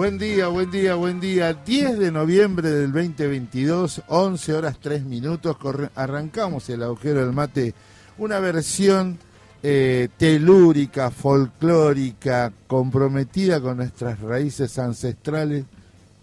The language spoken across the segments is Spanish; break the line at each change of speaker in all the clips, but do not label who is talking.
Buen día, buen día, buen día. 10 de noviembre del 2022, 11 horas 3 minutos. arrancamos el agujero del mate, una versión eh, telúrica, folclórica, comprometida con nuestras raíces ancestrales.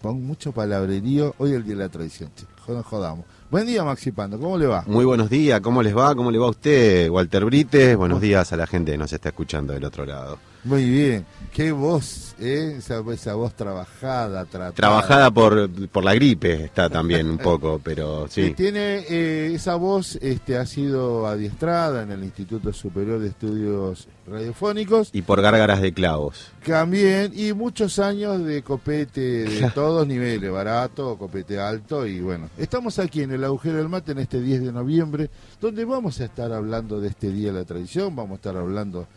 Con mucho palabrerío. Hoy el día de la tradición, chicos. jodamos. Buen día, Maxi Pando, ¿cómo le va?
Muy buenos días, ¿cómo les va? ¿Cómo le va a usted, Walter Brites? Buenos días a la gente que nos está escuchando del otro lado.
Muy bien, qué voz, ¿eh? esa, esa voz trabajada, tratada.
Trabajada por, por la gripe está también un poco, pero sí.
Tiene, eh, esa voz este, ha sido adiestrada en el Instituto Superior de Estudios Radiofónicos.
Y por gárgaras de clavos.
También, y muchos años de copete de todos niveles, barato, copete alto, y bueno. Estamos aquí en el Agujero del Mate en este 10 de noviembre, donde vamos a estar hablando de este Día de la Tradición, vamos a estar hablando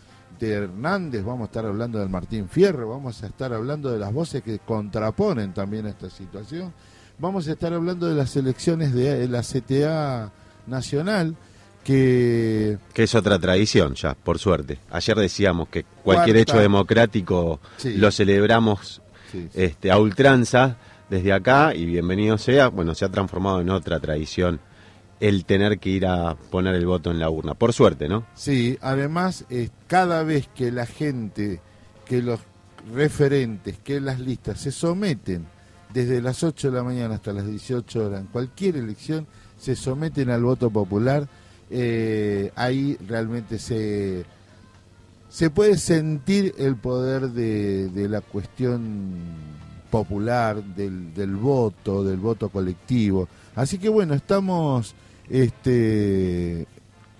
de Hernández, vamos a estar hablando del Martín Fierro, vamos a estar hablando de las voces que contraponen también esta situación, vamos a estar hablando de las elecciones de la CTA nacional, que...
Que es otra tradición ya, por suerte. Ayer decíamos que cualquier hecho democrático lo celebramos Este, a ultranza desde acá y bienvenido sea, bueno, se ha transformado en otra tradición el tener que ir a poner el voto en la urna. Por suerte, ¿no?
Sí, además, eh, cada vez que la gente, que los referentes, que las listas se someten desde las 8 de la mañana hasta las 18 horas en cualquier elección, se someten al voto popular, eh, ahí realmente se, se puede sentir el poder de, de la cuestión popular, del, del voto, del voto colectivo. Así que bueno, estamos este,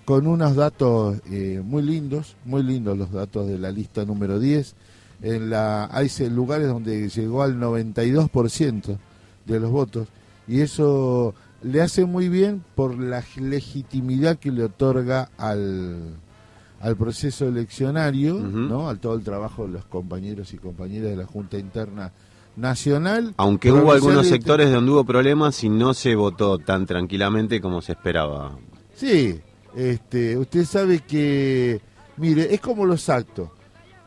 con unos datos eh, muy lindos, muy lindos los datos de la lista número 10. En la, hay lugares donde llegó al 92% de los votos y eso le hace muy bien por la legitimidad que le otorga al, al proceso eleccionario, ¿no? al todo el trabajo de los compañeros y compañeras de la Junta Interna nacional.
Aunque hubo algunos sectores donde hubo problemas y no se votó tan tranquilamente como se esperaba.
Sí, este, usted sabe que, mire, es como los actos.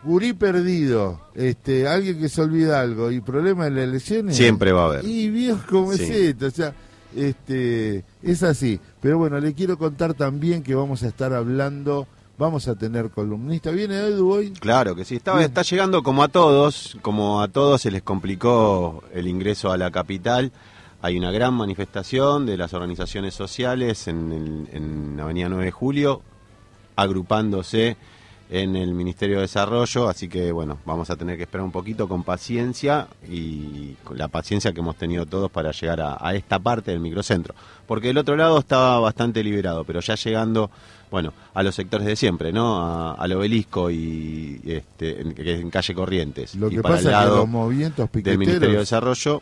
Gurí perdido, este, alguien que se olvida algo y problema en las elecciones.
Siempre va a haber.
Y viejo como es esto, o sea, este, es así. Pero bueno, le quiero contar también que vamos a estar hablando Vamos a tener columnista. ¿Viene Edu hoy?
Claro que sí. Está, está llegando como a todos, como a todos se les complicó el ingreso a la capital. Hay una gran manifestación de las organizaciones sociales en, en Avenida 9 de Julio, agrupándose en el Ministerio de Desarrollo, así que bueno, vamos a tener que esperar un poquito con paciencia y con la paciencia que hemos tenido todos para llegar a, esta parte del microcentro, porque del otro lado estaba bastante liberado, pero ya llegando, bueno, a los sectores de siempre, ¿no? al obelisco y este, en, calle Corrientes.
Lo
que
pasa es que los movimientos piqueteros...
del Ministerio de Desarrollo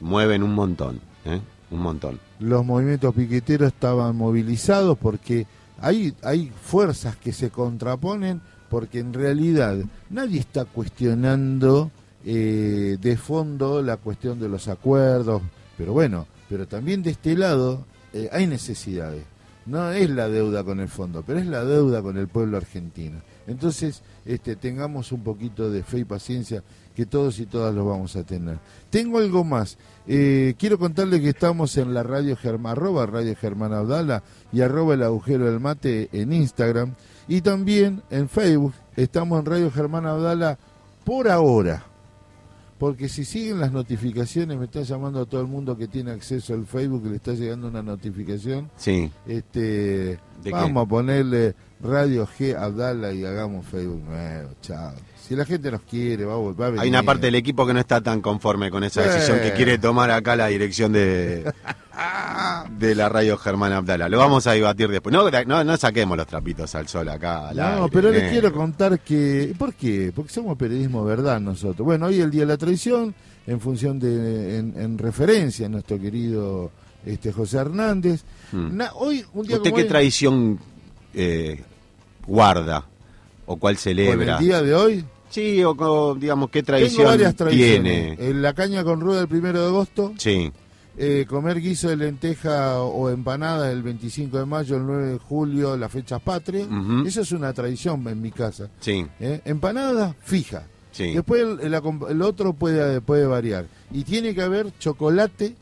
mueven un montón, ¿eh? un montón.
Los movimientos piqueteros estaban movilizados porque hay, hay fuerzas que se contraponen porque en realidad nadie está cuestionando eh, de fondo la cuestión de los acuerdos, pero bueno, pero también de este lado eh, hay necesidades. No es la deuda con el fondo, pero es la deuda con el pueblo argentino. Entonces, este, tengamos un poquito de fe y paciencia que todos y todas lo vamos a tener. Tengo algo más. Eh, quiero contarle que estamos en la radio Germán, arroba radio Germán Abdala y arroba el agujero del mate en Instagram. Y también en Facebook estamos en Radio Germán Abdala por ahora. Porque si siguen las notificaciones, me está llamando a todo el mundo que tiene acceso al Facebook, le está llegando una notificación.
Sí.
Este, vamos a ponerle Radio G Abdala y hagamos Facebook nuevo. Chao. Si la gente nos quiere, va, a venir.
Hay una parte del equipo que no está tan conforme con esa decisión, que quiere tomar acá la dirección de, de la radio Germán Abdala. Lo vamos a debatir después. No, no, saquemos los trapitos al sol acá.
no, pero les quiero contar que... ¿Por qué? Porque somos periodismo verdad nosotros. Bueno, hoy el Día de la Tradición, en función de... en, referencia a nuestro querido este José Hernández.
Hmm. hoy, un día ¿Usted qué tradición eh, guarda? ¿O cuál celebra?
el día de hoy?
Sí, o digamos, ¿qué tradición tiene?
En la caña con rueda el primero de agosto.
Sí.
Eh, comer guiso de lenteja o empanada el 25 de mayo, el 9 de julio, las fechas patrias. Eso es una tradición en mi casa.
Sí.
Eh, empanada fija.
Sí.
Después el, el acom- el otro puede, puede variar. Y tiene que haber chocolate,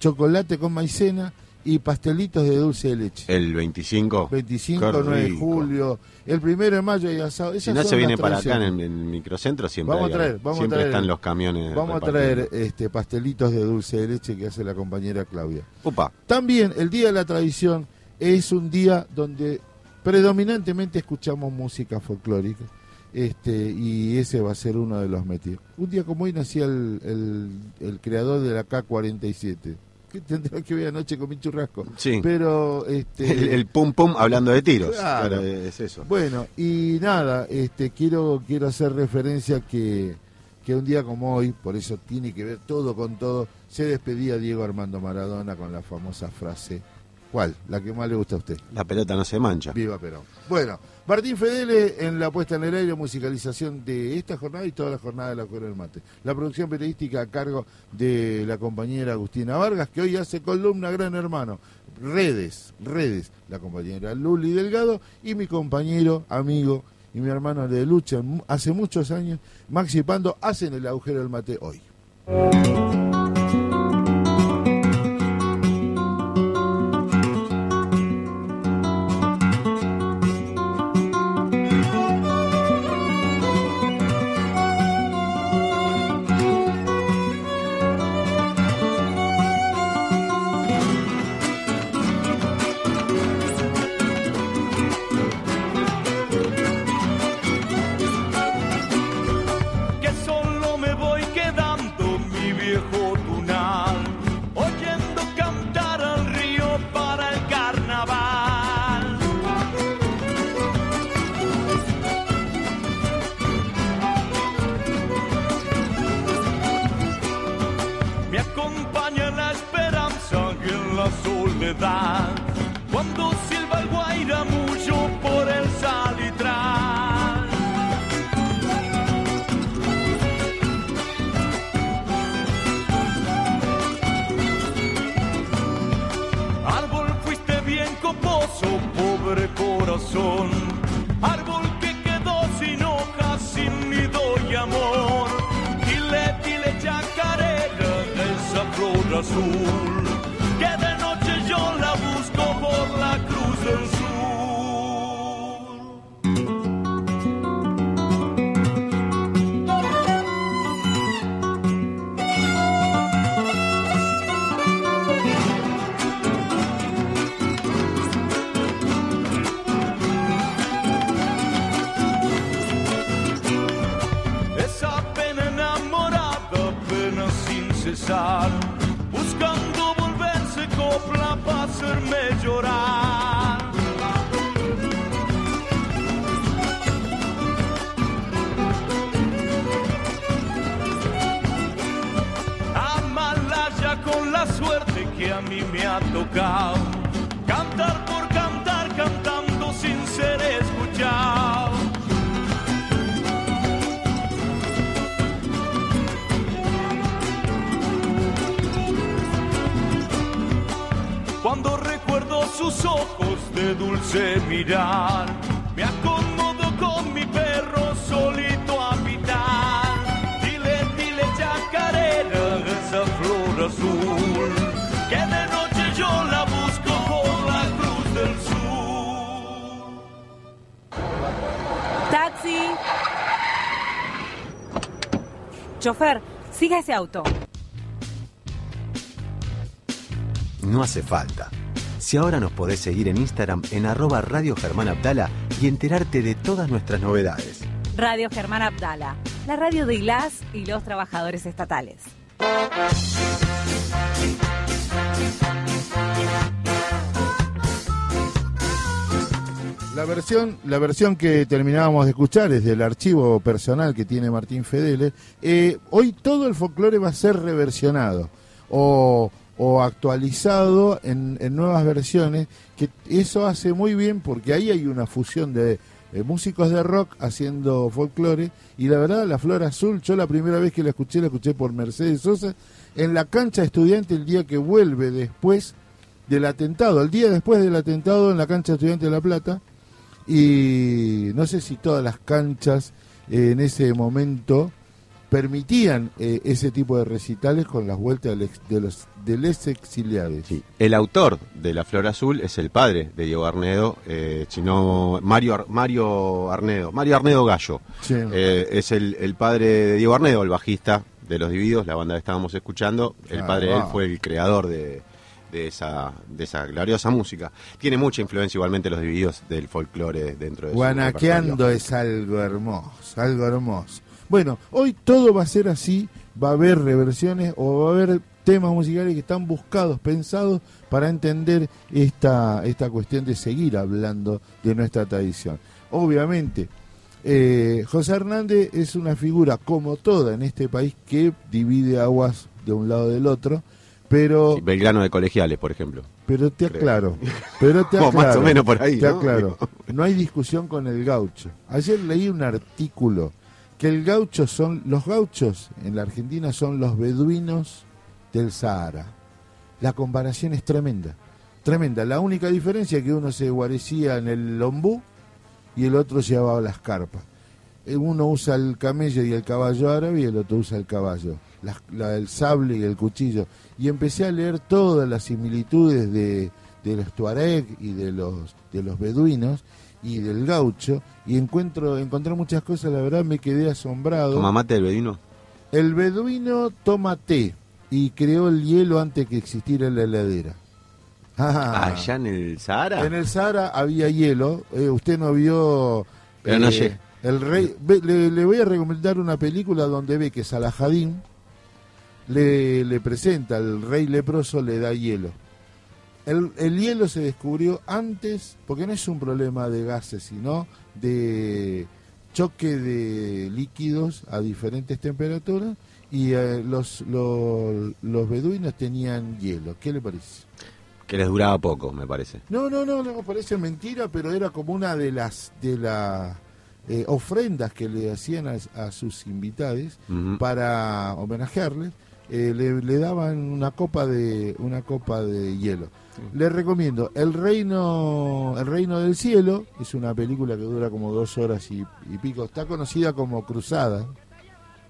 chocolate con maicena y pastelitos de dulce de leche.
El 25.
25,
Qué
9 de julio, el primero de mayo y asado.
Si
Esas
no
son
se viene para acá en el, en el microcentro, siempre,
Vamos a
hay-
traer, vamos a
siempre
traer.
están los camiones.
Vamos a traer este pastelitos de dulce de leche que hace la compañera Claudia.
Upa,
También el Día de la Tradición es un día donde predominantemente escuchamos música folclórica. Este, y ese va a ser uno de los metidos. Un día como hoy nacía el, el, el creador de la K-47. Que tendrá que ver anoche con mi churrasco.
Sí.
Pero, este,
el, el pum pum hablando de tiros.
Claro.
Claro, es eso.
bueno, y nada, este, quiero, quiero hacer referencia que, que un día como hoy, por eso tiene que ver todo con todo, se despedía Diego Armando Maradona con la famosa frase, ¿cuál? La que más le gusta a usted.
La pelota no se mancha.
Viva Perón. Bueno, Martín Fedele en la puesta en el aire, musicalización de esta jornada y toda la jornada de la del Mate. La producción periodística a cargo de la compañera Agustina Vargas, que hoy hace columna Gran Hermano. Redes, redes, la compañera Luli Delgado y mi compañero, amigo y mi hermano de lucha hace muchos años, Maxi Pando, hacen el agujero del mate hoy.
Cuando silba el guairamullo por el salitral. Árbol fuiste bien coposo, pobre corazón. Árbol que quedó sin hojas, sin nido y amor. Dile, dile chacarera, esa flor azul. Buscando volverse copla para hacerme llorar. Amalaya con la suerte que a mí me ha tocado, sus ojos de dulce mirar, me acomodo con mi perro solito a pitar. Dile, dile chacarera, esa flor azul, que de noche yo la busco por la cruz del sur.
¡Taxi! Chofer, siga ese auto.
No hace falta. Si ahora nos podés seguir en Instagram en arroba Radio Germán Abdala y enterarte de todas nuestras novedades.
Radio Germán Abdala, la radio de las y los trabajadores estatales.
La versión, la versión que terminábamos de escuchar es del archivo personal que tiene Martín Fedele. Eh, hoy todo el folclore va a ser reversionado o, o actualizado en, en nuevas versiones, que eso hace muy bien porque ahí hay una fusión de músicos de rock haciendo folclore y la verdad la Flor Azul, yo la primera vez que la escuché la escuché por Mercedes Sosa en la cancha estudiante el día que vuelve después del atentado, el día después del atentado en la cancha estudiante de La Plata y no sé si todas las canchas en ese momento permitían eh, ese tipo de recitales con las vueltas de los exiliados.
Sí. El autor de La Flor Azul es el padre de Diego Arnedo, eh, sino Mario, Ar- Mario Arnedo, Mario Arnedo Gallo.
Sí.
Eh, es el, el padre de Diego Arnedo, el bajista de Los Divididos, la banda que estábamos escuchando. El
Ah,
padre de él fue el creador de, de esa, de esa gloriosa música. Tiene mucha influencia igualmente Los Divididos del folclore dentro de
Guanaqueando es algo hermoso, algo hermoso. Bueno, hoy todo va a ser así, va a haber reversiones o va a haber temas musicales que están buscados, pensados para entender esta, esta cuestión de seguir hablando de nuestra tradición. Obviamente, eh, José Hernández es una figura como toda en este país que divide aguas de un lado del otro, pero
Sí, Belgrano de Colegiales, por ejemplo.
pero te
creo.
aclaro, pero te
O más o menos por ahí,
Te
¿no?
aclaro. No hay discusión con el gaucho. Ayer leí un artículo que el gaucho son, los gauchos en la Argentina son los beduinos del Sahara. La comparación es tremenda, tremenda. La única diferencia es que uno se guarecía en el lombú y el otro llevaba las carpas. Eh, Uno usa el camello y el caballo árabe y el otro usa el caballo, el sable y el cuchillo. Y empecé a leer todas las similitudes de, de los tuareg y de los, de los beduinos y del gaucho y encuentro encontré muchas cosas, la verdad me quedé asombrado.
¿Toma mate del Bedino?
El beduino toma té y creó el hielo antes que existiera la heladera. Ah,
Allá en el Sahara.
en el Sahara había hielo. eh, usted no vio.
Pero no
eh,
llegué.
El rey. ve- le, le voy a recomendar una película donde ve que Salahadín le, le presenta al rey leproso, le da hielo. El, el hielo se descubrió antes, porque no es un problema de gases, sino de choque de líquidos a diferentes temperaturas. Y eh, los, los, los beduinos tenían hielo. ¿Qué le parece?
Que les duraba poco, me parece.
No, no, no, no, parece mentira, pero era como una de las de las eh, ofrendas que le hacían a, a sus invitados para homenajearles. Eh, le, le daban una copa de una copa de hielo. Les recomiendo El Reino El Reino del Cielo, es una película que dura como dos horas y, y pico. Está conocida como Cruzada.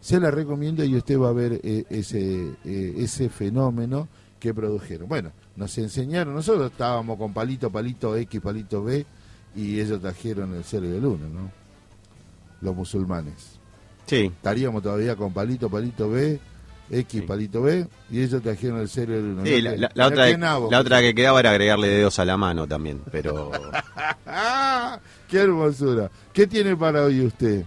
Se la recomiendo y usted va a ver eh, ese eh, ese fenómeno que produjeron. Bueno, nos enseñaron, nosotros estábamos con palito, palito X, palito B, y ellos trajeron el cero y el uno, ¿no? Los musulmanes.
Sí.
Estaríamos todavía con palito, palito B, X,
Sí.
palito B, y ellos trajeron el cero y el uno.
Sí,
No
la, otra,
que
la otra que quedaba era agregarle dedos a la mano también, pero.
¡Qué hermosura! ¿Qué tiene para hoy usted?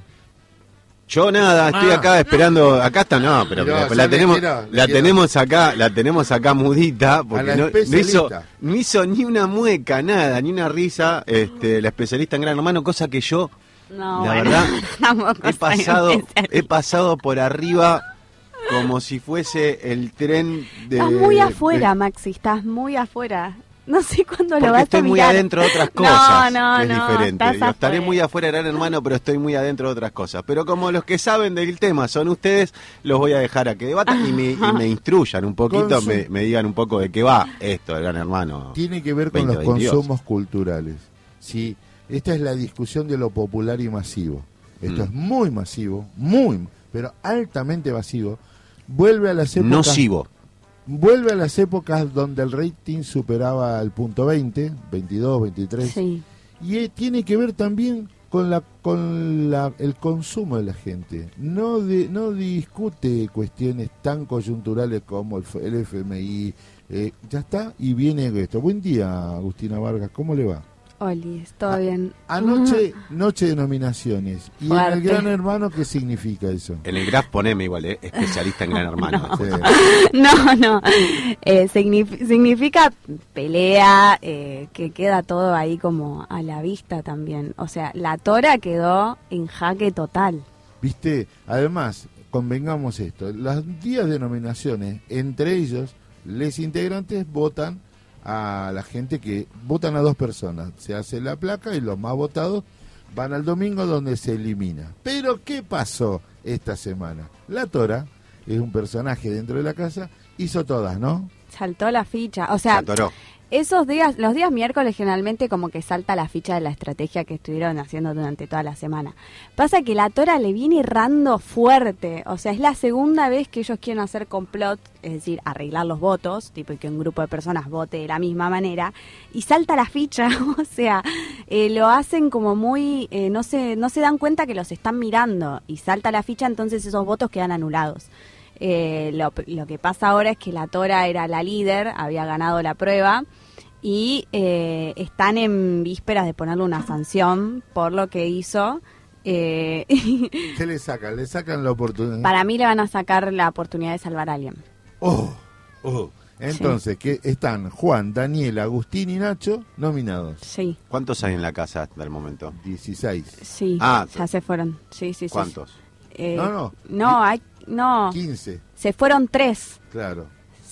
yo nada, estoy
Ah.
acá esperando, acá está no, pero
Mirá,
la
le
tenemos,
quiero, le
la
quiero.
tenemos acá, la tenemos acá mudita porque
la
no, no hizo,
especialista.
no hizo ni una mueca, nada, ni una risa, este, la especialista en Gran Hermano, cosa que yo
No,
La
bueno,
verdad, he pasado, he pasado por arriba como si fuese el tren de.
Estás muy
de-
afuera, Maxi, estás muy afuera. No sé cuándo lo vas a
estoy muy
mirar.
adentro de otras
No,
cosas.
no,
que es
no,
diferente.
estás
Yo estaré muy afuera, gran hermano, pero estoy muy adentro de otras cosas. Pero como los que saben del tema son ustedes, los voy a dejar a que debatan y me, y me instruyan un poquito, me, me digan un poco de qué va esto del gran hermano.
Tiene que ver con los
2022.
consumos culturales. Sí, esta es la discusión de lo popular y masivo. Esto
Mm.
es muy masivo, muy, pero altamente masivo. Vuelve a las épocas
Nocivo.
vuelve a las épocas donde el rating superaba el punto 20, 22, 23
Sí.
y eh, tiene que ver también con la con la, el consumo de la gente. No de, no discute cuestiones tan coyunturales como el, el FMI. eh, ya está y viene esto. Buen día, Agustina Vargas. ¿Cómo le va?
Oli, ¿todo bien?
Anoche, noche de nominaciones. ¿Y en el. Gran Hermano qué significa eso?
En el graph poneme igual, eh, especialista en gran hermano.
Sí.
No, no. Eh, signif- significa pelea, eh, que queda todo ahí como a la vista también. O sea, la tora quedó en jaque total.
Viste, además, convengamos esto, los días de nominaciones, entre ellos, les integrantes votan a la gente que votan a dos personas, se hace la placa y los más votados van al domingo donde se elimina. Pero ¿qué pasó esta semana? La Tora es un personaje dentro de la casa, hizo todas, ¿no?
Saltó la ficha. O
Se
sea,
atoró.
Esos días, los días miércoles generalmente como que salta la ficha de la estrategia que estuvieron haciendo durante toda la semana. Pasa que la Tora le viene errando fuerte, o sea, es la segunda vez que ellos quieren hacer complot, es decir, arreglar los votos, tipo que un grupo de personas vote de la misma manera, y salta la ficha, o sea, eh, lo hacen como muy, eh, no, se, no se dan cuenta que los están mirando, y salta la ficha, entonces esos votos quedan anulados. Eh, lo, lo que pasa ahora es que la Tora era la líder, había ganado la prueba y eh, están en vísperas de ponerle una sanción por lo que hizo. Eh,
¿Qué le sacan? Le sacan la oportunidad.
para mí le van a sacar la oportunidad de salvar a alguien.
Oh, oh. Entonces, que están Juan, Daniel, Agustín y Nacho nominados.
Sí,
¿Cuántos hay en la casa hasta el momento?
16,
sí,
Ah,
ya se fueron. Sí, sí, sí.
¿Cuántos?
Eh,
No, no.
No, hay, no,
15,
se fueron tres.
claro.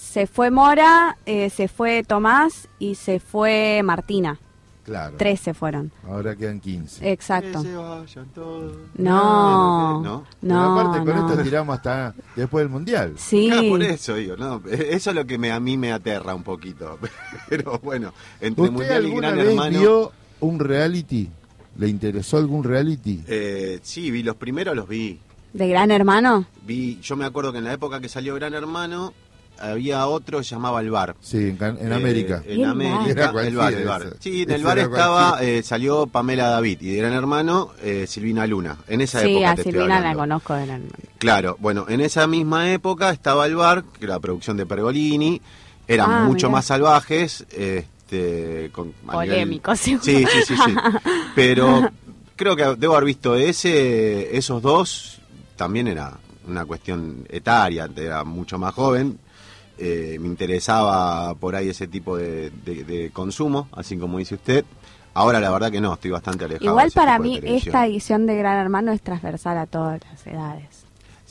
Se fue Mora, eh, se fue Tomás y se fue Martina.
Claro.
Tres se fueron.
Ahora quedan 15.
Exacto.
Que se vayan todos.
No,
¿No?
Pero
no,
aparte con
no.
esto tiramos hasta después del Mundial.
Sí.
Claro, por eso digo, no, eso es lo que me, a mí me aterra un poquito. Pero bueno, entre
¿Usted
Mundial y
alguna
Gran
vez
Hermano.
vio un reality? ¿Le interesó algún reality?
eh, sí, vi los primeros, los vi.
¿De Gran Hermano?
Vi, yo me acuerdo que en la época que salió Gran Hermano había otro que se llamaba El Bar.
Sí, en, Can- en
Eh,
América.
En
El
América, el bar, el bar. Sí, en el bar estaba, eh, salió Pamela David y de Gran Hermano eh, Silvina Luna. En esa
Sí,
época
a
te estoy
Silvina la conozco de Gran Hermano.
Claro, bueno, en esa misma época estaba el bar, que era la producción de Pergolini, eran
Ah,
mucho
mirá.
más salvajes, este, con, a nivel-
Polémico, seguro.
Sí, sí, sí, sí. Pero creo que debo haber visto ese, esos dos, también era una cuestión etaria, era mucho más joven. Eh, me interesaba por ahí ese tipo de, de- de consumo, así como dice usted. Ahora la verdad que no, estoy bastante alejado.
Igual para mí esta edición de Gran Hermano es transversal a todas las edades.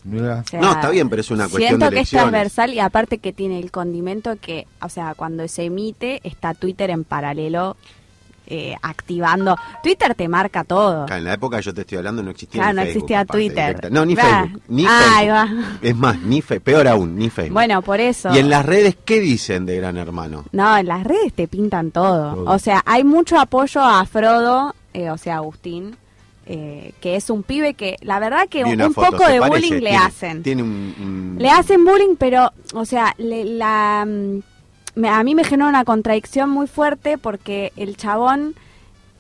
Mirá.
O sea,
No, está bien, pero es una cuestión
Siento
de
que es transversal y aparte que tiene el condimento que, o sea, cuando se emite está Twitter en paralelo eh, activando. Twitter te marca todo.
En la época que yo te estoy hablando no existía
Claro,
ni
no
Facebook,
existía
aparte,
Twitter.
directa. No, ni. Facebook. Ni
Ahí
Facebook.
va.
Es más, ni fe, peor aún, ni Facebook.
Bueno, por eso.
¿Y en las redes qué dicen de Gran Hermano?
No, en las redes te pintan todo.
Todo.
O sea, hay mucho apoyo a Frodo, eh, o sea, Agustín, eh, que es un pibe que, la verdad que un,
una
un
foto,
poco de
parece,
bullying le
tiene-
hacen.
Tiene un, un-
Le hacen bullying, pero, o sea, le- la, mm, me- a mí me genera una contradicción muy fuerte porque el chabón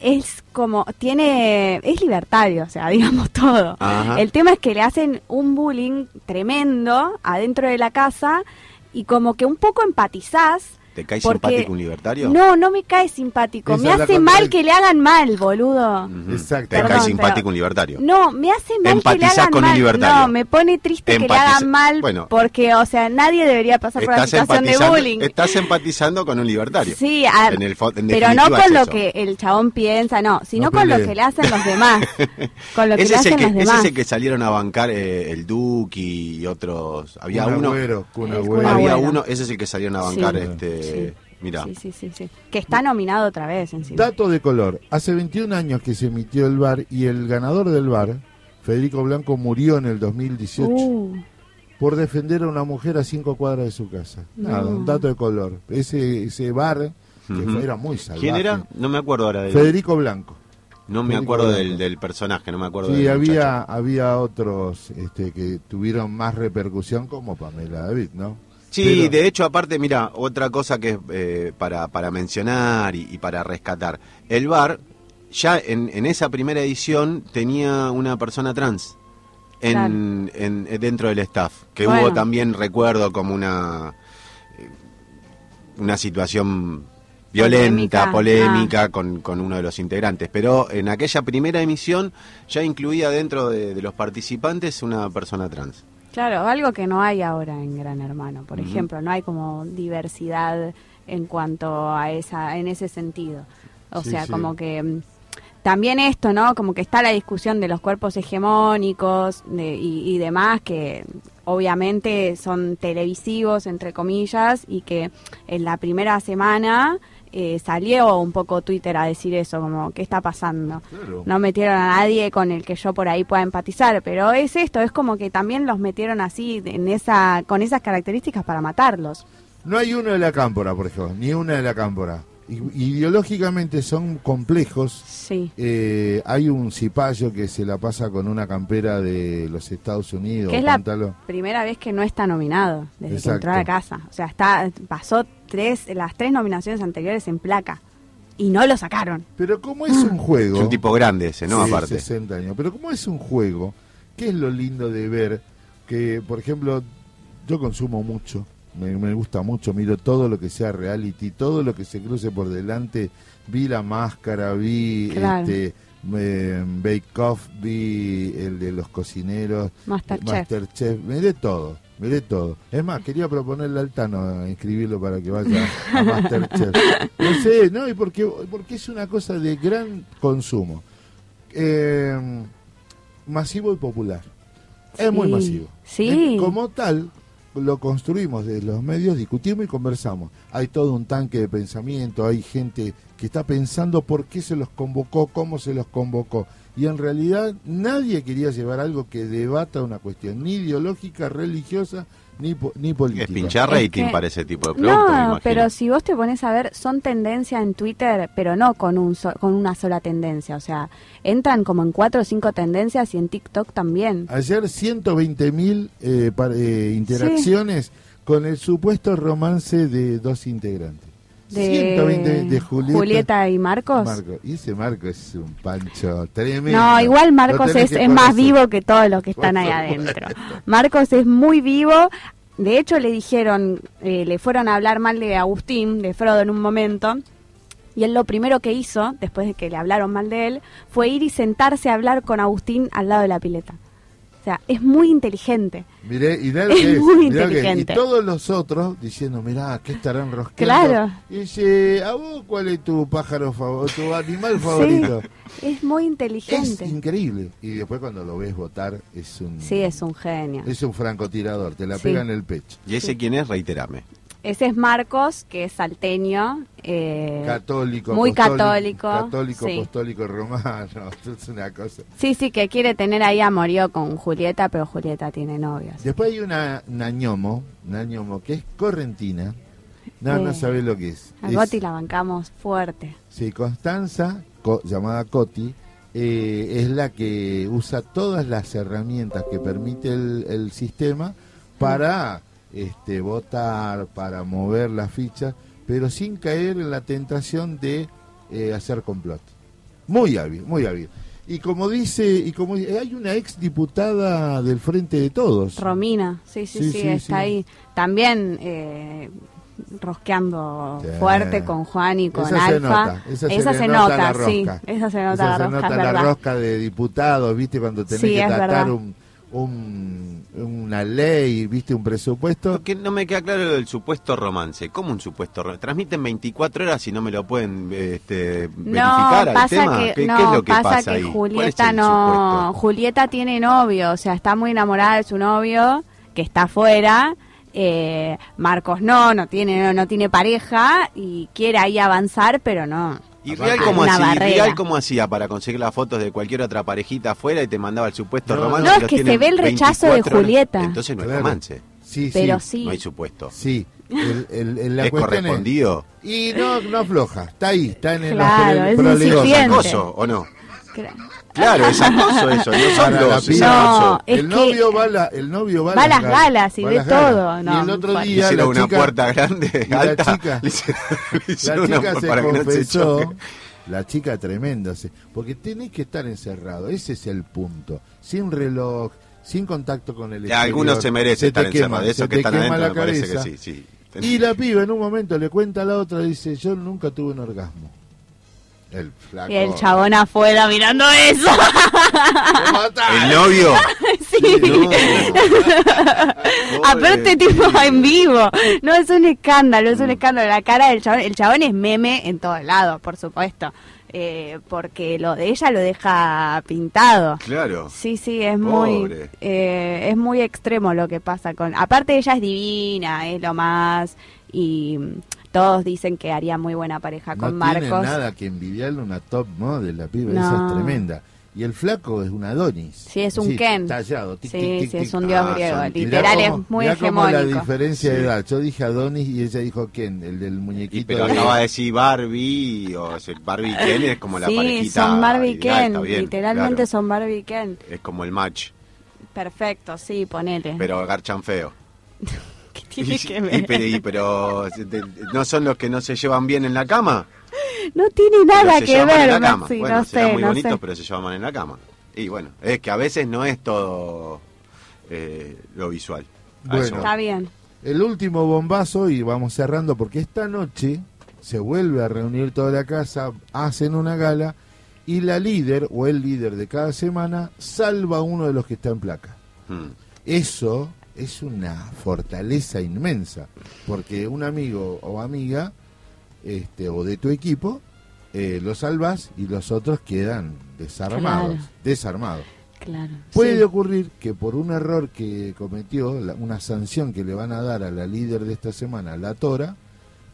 es como, tiene, es libertario, o sea, digamos todo.
Ajá.
El tema es que le hacen un bullying tremendo adentro de la casa y como que un poco empatizás.
¿Te cae
porque-
simpático un libertario?
No, no me cae simpático.
Esa
me
la
hace mal que le hagan mal, boludo.
Exacto.
¿Te cae simpático
pero-
un libertario?
No, me hace mal que le
Empatizás
hagan
con un
mal.
libertario.
No, me pone triste que le hagan mal
Bueno.
porque, o sea, nadie debería pasar por una situación de bullying.
estás empatizando con un libertario.
Sí, a-
En el en
pero no con
es
lo que el chabón piensa, no, sino
No
con lo que le hacen los demás. con lo que
ese,
le hacen
que,
los
ese
demás.
es el que salieron a bancar eh, el Duki y otros. Había uno. Había
Agüero.
uno, ese es el que salieron a bancar este.
Sí.
Mira.
Sí, sí, sí, sí. Que está nominado otra vez encima.
Dato de color. Hace 21 años que se emitió el bar y el ganador del bar, Federico Blanco, murió en el 2018
Uh,
por defender a una mujer a cinco cuadras de su casa. Nada,
No.
un dato de color. Ese, ese bar, que era muy salvaje.
¿Quién era? No me acuerdo ahora de
Federico Blanco.
No me
Federico
acuerdo del, del personaje, no me acuerdo
Sí,
del
había,
muchacho.
había otros este, que tuvieron más repercusión como Pamela David, ¿no?
Sí,
Pero-
de hecho, aparte, mira, otra cosa que es eh, para, para mencionar y, y para rescatar. El bar, ya en, en esa primera edición, tenía una persona trans en, en- eh, dentro del staff. Que
Bueno.
hubo también, recuerdo, como una, eh, una situación violenta,
Polémica,
polémica, con, con uno de los integrantes. Pero en aquella primera emisión ya incluía dentro de, de los participantes una persona trans.
Claro, algo que no hay ahora en Gran Hermano, por ejemplo, no hay como diversidad en cuanto a esa, en ese sentido. O
Sí,
sea,
sí.
como que mm, también esto, ¿no? Como que está la discusión de los cuerpos hegemónicos de- y, y demás que obviamente son televisivos, entre comillas, y que en la primera semana eh, salió un poco Twitter a decir eso, como, ¿qué está pasando?
Claro.
no metieron a nadie con el que yo por ahí pueda empatizar, pero es esto, es como que también los metieron así en esa con esas características para matarlos.
No hay uno de la cámpora, por ejemplo, ni una de la cámpora. Ideológicamente son complejos.
Sí.
Eh, hay un cipayo que se la pasa con una campera de los Estados Unidos.
Que es la primera vez que no está nominado desde
Exacto.
que entró a la casa. O sea, está pasó tres las tres nominaciones anteriores en placa y no lo sacaron.
Pero como es un juego...
Es un tipo grande ese, ¿no?
Sí,
Aparte.
60 años. Pero como es un juego, ¿qué es lo lindo de ver? Que, por ejemplo, yo consumo mucho, me, me gusta mucho, miro todo lo que sea reality, todo lo que se cruce por delante. Vi La Máscara, vi
Claro.
este, eh, Bake Off, vi el de los cocineros,
Masterchef.
Masterchef, miré todo. Miré todo. Es más, quería proponerle al Tano a inscribirlo para que vaya a Masterchef. No sé, ¿no? Y porque, porque es una cosa de gran consumo. Eh, masivo y popular. Es muy masivo.
sí.
Como tal, lo construimos desde los medios, discutimos y conversamos. Hay todo un tanque de pensamiento, hay gente que está pensando por qué se los convocó, cómo se los convocó. Y en realidad nadie quería llevar algo que debata una cuestión, ni ideológica, religiosa, ni, po- ni política.
Es pinchar
Es
rating
que-
para ese tipo de producto, me
No, pero si vos te pones a ver, son tendencia en Twitter, pero no con un so- con una sola tendencia. O sea, entran como en cuatro o cinco tendencias y en TikTok también.
Ayer 120 mil eh, eh, interacciones con el supuesto romance de dos integrantes.
De
120 de Julieta.
y Marcos.
Marco. Y ese Marco es un pancho tremendo.
No, igual Marcos es, es más vivo que todos los que están ahí adentro. Marcos es muy vivo. De hecho, le dijeron, eh, le fueron a hablar mal de Agustín, de Frodo en un momento. Y él lo primero que hizo, después de que le hablaron mal de él, fue ir y sentarse a hablar con Agustín al lado de la pileta. Sea, es muy inteligente.
Miré, y
Es
que es,
muy
que es.
inteligente.
Y todos los otros diciendo, mirá, ¿qué estarán rosqueando?
Claro.
Y dice, ¿a vos cuál es tu pájaro favorito, tu animal favorito?
Es muy
Es
inteligente.
increíble. Y después cuando lo ves votar, es un,
Sí, es un genio.
es un francotirador, te la
Sí.
pega en el pecho.
¿Y ese quién es? Reiterame.
Ese es Marcos, que es salteño. eh,
Católico,
muy católico,
Católico,
sí.
apostólico romano. Es una cosa.
Sí, sí, que quiere tener ahí amorío con Julieta, pero Julieta tiene novios.
Después hay una Nañomo, Nañomo, que es correntina. No,
Eh,
no sabés lo que es.
A
Es-
la bancamos fuerte.
Sí, Constanza, co- llamada Coti, eh, es la que usa todas las herramientas que permite el, el sistema para este, votar, para mover las fichas, pero sin caer en la tentación de eh, hacer complot. Muy hábil, muy hábil. Y como dice, y como dice, hay una ex diputada del Frente de Todos.
Romina, sí, sí,
Sí,
sí,
sí,
está
sí.
ahí. También eh, rosqueando fuerte con Juan y con
Esa se
Alfa.
nota, esa se nota la
sí. Esa se nota
Esa
la
se
rosca,
nota
es
la
verdad.
rosca de diputados, ¿viste? Cuando tenés que tratar
verdad.
un, un- una ley, ¿viste? Un presupuesto.
Lo que no me queda claro el supuesto romance. ¿Cómo un supuesto romance? Transmiten 24 horas y no me lo pueden este,
No,
verificar al
pasa
tema.
que,
¿Qué, qué
no,
es lo que
pasa,
pasa
Julieta no,
supuesto?
Julieta tiene novio, o sea, está muy enamorada de su novio, que está afuera, eh, Marcos no, no tiene, no, no tiene pareja y quiere ahí avanzar, pero no.
¿Y Real cómo hacía? ¿Y
barrera.
Real cómo hacía para conseguir las fotos de cualquier otra parejita afuera y te mandaba el supuesto
No,
romance?
no,
es que se ve el rechazo de
24 horas?
Julieta.
Entonces no es
Claro.
romance,
Sí,
Pero
sí.
no hay supuesto.
Sí. El- el- el- la
¿Es correspondido?
Y no, no afloja. Está ahí, está en el
Claro, es
prolegómenos.
insistente.
¿Acoso o no? Claro, es acoso eso, no son los, es
piba.
No, es
el
que-
novio va a la, el novio va,
las galas y ve todo, no,
y el otro día
Hicieron
la
una
chica,
puerta grande,
y la
alta.
chica-
le hicieron- le
la
hicieron una
chica
puerta
se
para que no se
confesó, la chica tremenda, se- porque tenés que estar encerrado, ese es el punto, sin reloj, sin contacto con el
Ya,
exterior.
Algunos se merecen estar
quema,
encerrados. De esos que
te
están
quema
adentro
la
me parece que
cabeza.
sí, sí.
Y la piba en un momento le cuenta a la otra, dice, yo nunca tuve un orgasmo. El flaco.
Y el chabón afuera mirando eso.
¿El novio?
sí.
No.
Aparte, tipo en vivo. No, es un escándalo, es un escándalo. La cara del chabón, el chabón es meme en todos lados, por supuesto. Eh, porque lo de ella lo deja pintado.
Claro.
Sí, sí, es muy, eh, es muy extremo lo que pasa con. Aparte ella es divina, es lo más y todos dicen que haría muy buena pareja
No
con
tiene
Marcos.
nada que envidiarle una top model, la piba,
No.
esa es tremenda. Y el flaco es un Adonis.
Sí, es un Ken.
Tallado. tic,
Sí,
tic, tic,
sí, es
tic.
un dios
Ah,
griego.
son-
Mirá
Literal
cómo-
es muy
mirá cómo la
hegemónico.
diferencia de
Sí.
edad. Yo dije Adonis y ella dijo Ken, el del
Y,
muñequito.
pero
de-
acaba de decir Barbie, o sea, Barbie y Ken es como la
sí,
parejita.
son Barbie
ideal,
Ken.
bien,
Literalmente
claro.
son Barbie Ken.
Es como el match,
Perfecto, sí, ponele.
pero garchan feo.
¿Qué tiene
Y-
que
y-
ver?
pero, y- pero, de- ¿no son los que no se llevan bien en la cama?
No tiene nada que ver,
la cama.
Maxi,
bueno,
no sé,
muy
no
bonitos,
sé.
pero se llevan en la cama. Y bueno, es que a veces no es todo eh, lo visual.
Bueno.
Está bien.
El último bombazo y vamos cerrando porque esta noche se vuelve a reunir toda la casa, hacen una gala y la líder o el líder de cada semana salva a uno de los que está en placa.
Mm.
Eso es una fortaleza inmensa porque un amigo o amiga este, o de tu equipo eh, lo salvas y los otros quedan desarmados.
Claro.
Desarmados.
Claro.
Puede
sí.
ocurrir que por un error que cometió, la- una sanción que le van a dar a la líder de esta semana, la Tora,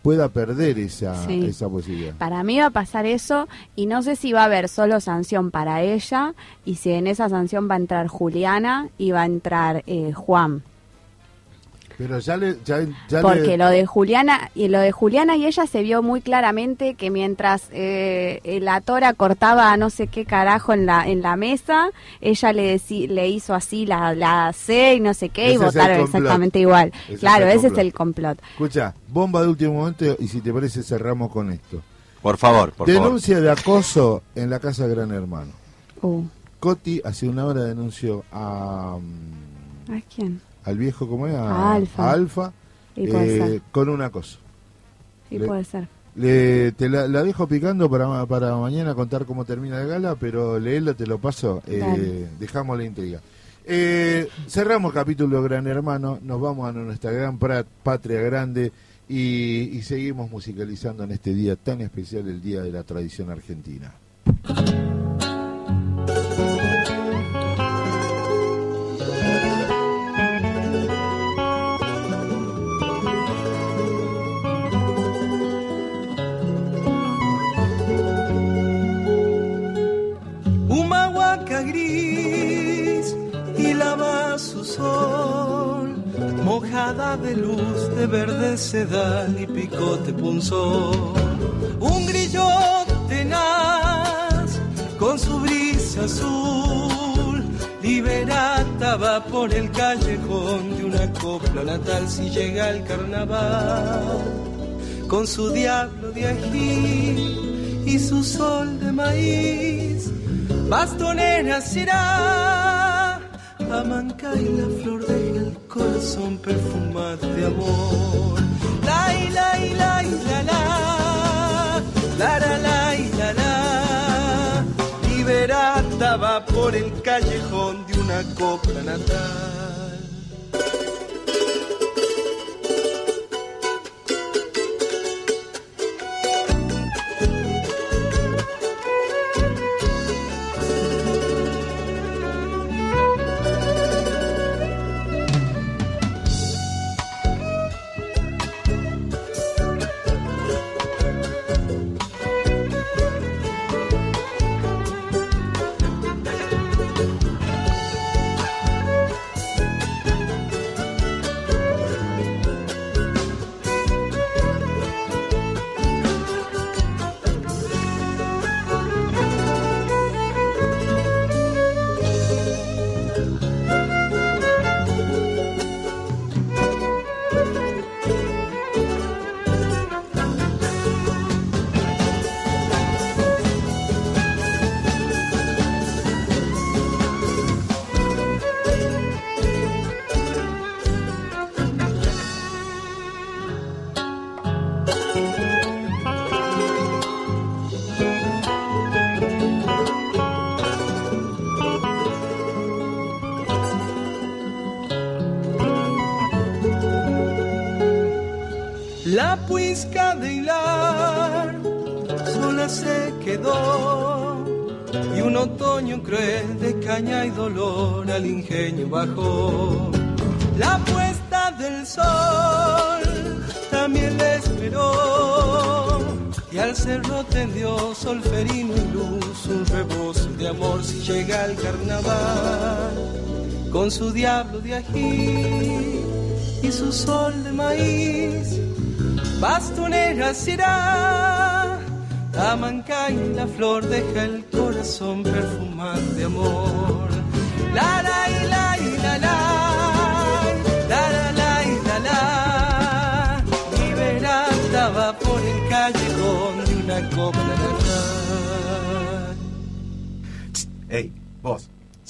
pueda perder esa,
Sí.
esa posibilidad.
Para mí va a pasar eso y no sé si va a haber solo sanción para ella y si en esa sanción va a entrar Juliana y va a entrar eh, Juan.
Pero ya le... Ya, ya
Porque
le-
lo de Juliana y lo de Juliana y ella se vio muy claramente que mientras eh, la Tora cortaba no sé qué carajo en la en la mesa, ella le deci- le hizo así la, la C y no sé qué y
Ese
votaron exactamente igual.
Ese
claro, ese es el complot.
Escucha, bomba de último momento y si te parece cerramos con esto.
Por favor, por favor.
Denuncia de acoso en la casa de Gran Hermano.
Uh,
Coti hace una hora denunció a, mm,
¿A quién?
Al viejo, ¿cómo era?
A Alfa.
A Alfa,
Y puede
eh,
ser.
con un acoso.
Sí,
le-
puede ser.
Le, te la, la dejo picando para, para mañana contar cómo termina la gala, pero léelo, te lo paso, eh, dejamos la intriga. Eh, cerramos capítulo Gran Hermano, nos vamos a nuestra gran patria grande y, y seguimos musicalizando en este día tan especial, el Día de la Tradición Argentina.
Mojada de luz de verde sedal y picote punzón. Un grillo tenaz con su brisa azul, liberata va por el callejón de una copla natal si llega el carnaval con su diablo de ají y su sol de maíz. Bastonera será, amanca y la flor deja el corazón perfumado de amor. La y la y la y la la, la la la y la la. Liberata va por el callejón de una copla natal. Caña y dolor al ingenio bajó. La puesta del sol también le esperó y al cerro tendió solferino y luz, un rebozo de amor si llega el carnaval, con su diablo de ají y su sol de maíz, bastonera será, y la flor deja el corazón perfumar de amor.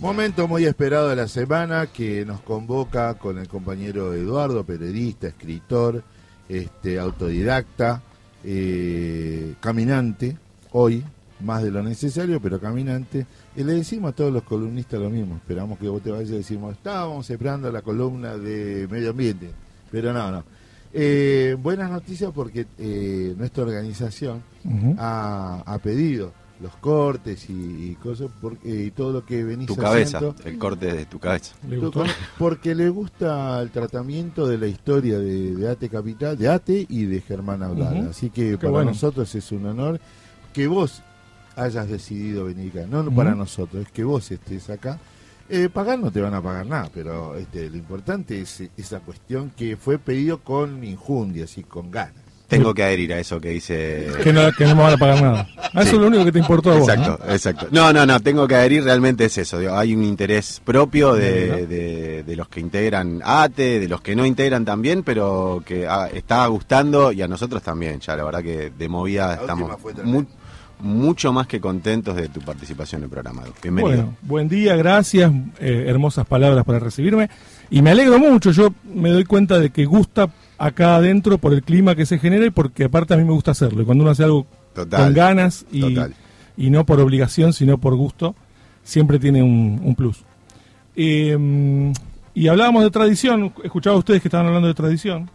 Momento muy esperado de la semana que nos convoca con el compañero Eduardo, periodista, escritor, este, autodidacta, eh, caminante, hoy, más de lo necesario, pero caminante. Y le decimos a todos los columnistas lo mismo. Esperamos que vos te vayas y decimos, estábamos esperando la columna de medio ambiente. Pero no, no. Eh, buenas noticias porque eh, nuestra organización ha, ha pedido los cortes y, cosas porque, y todo lo que venís
Tu cabeza,
haciendo,
el corte de tu cabeza.
porque le gusta el tratamiento de la historia de, de Ate Capital, de Ate y de Germán Abdala.
Ujú.
Así que
Qué
para
bueno.
nosotros es un honor que vos hayas decidido venir acá. No para nosotros, es que vos estés acá. Eh, pagar no te van a pagar nada, pero este, lo importante es esa cuestión que fue pedido con injundias y con ganas.
Tengo que adherir a eso que dice.
Que no, que no me van a pagar nada. Ah, Eso
Sí.
es lo único que te importó a vos.
Exacto, exacto. No, no, no, tengo que adherir, realmente es eso. digo, hay un interés propio de, de- de los que integran ATE, de los que no integran también, pero que ah, está gustando y a nosotros también. Ya la verdad que de movida
La
estamos
fue
mu-
tremenda.
Mucho más que contentos de tu participación en el programa. Bienvenido.
Bueno, buen día, gracias, eh, hermosas palabras para recibirme. Y me alegro mucho, yo me doy cuenta de que gusta acá adentro por el clima que se genera y porque aparte a mí me gusta hacerlo. Y cuando uno hace algo
Total,
con ganas y,
total.
y no por obligación, sino por gusto, siempre tiene un, un plus. Eh, y hablábamos de tradición, escuchaba a ustedes que estaban hablando de tradición,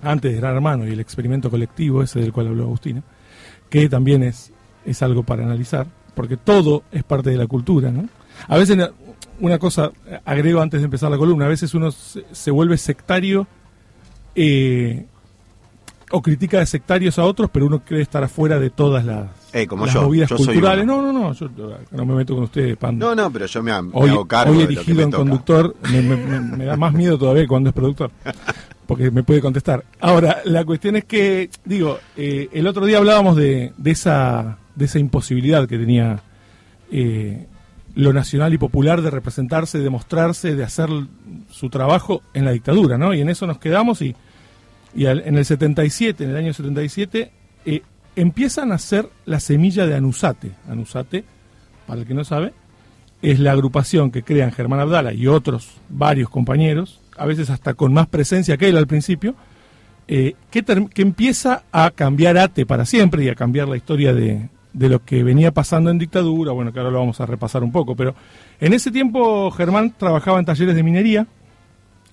antes de Gran Hermano y el experimento colectivo ese del cual habló Agustina, que también es, es algo para analizar, porque todo es parte de la cultura, ¿no? A veces, na- una cosa, agrego antes de empezar la columna, a veces uno se, se vuelve sectario eh, o critica de sectarios a otros, pero uno cree estar afuera de todas las,
Eh, como
las
yo,
movidas
yo
culturales. No, no, no, yo no me meto con ustedes, Pando.
No, no, pero yo me, me
Hoy,
hago cargo
hoy
me
en conductor, me, me- me- me da más miedo todavía cuando es productor, porque me puede contestar. Ahora, la cuestión es que, digo, eh, el otro día hablábamos de, de esa, de esa imposibilidad que tenía eh, lo nacional y popular de representarse, de mostrarse, de hacer su trabajo en la dictadura, ¿no? Y en eso nos quedamos y, y en el 77, en el año 77, eh, empiezan a hacer la semilla de Anusate. Anusate, para el que no sabe, es la agrupación que crean Germán Abdala y otros varios compañeros, a veces hasta con más presencia que él al principio, eh, que, que empieza a cambiar ATE para siempre y a cambiar la historia de, de lo que venía pasando en dictadura, bueno, que ahora lo vamos a repasar un poco, pero en ese tiempo Germán trabajaba en talleres de minería,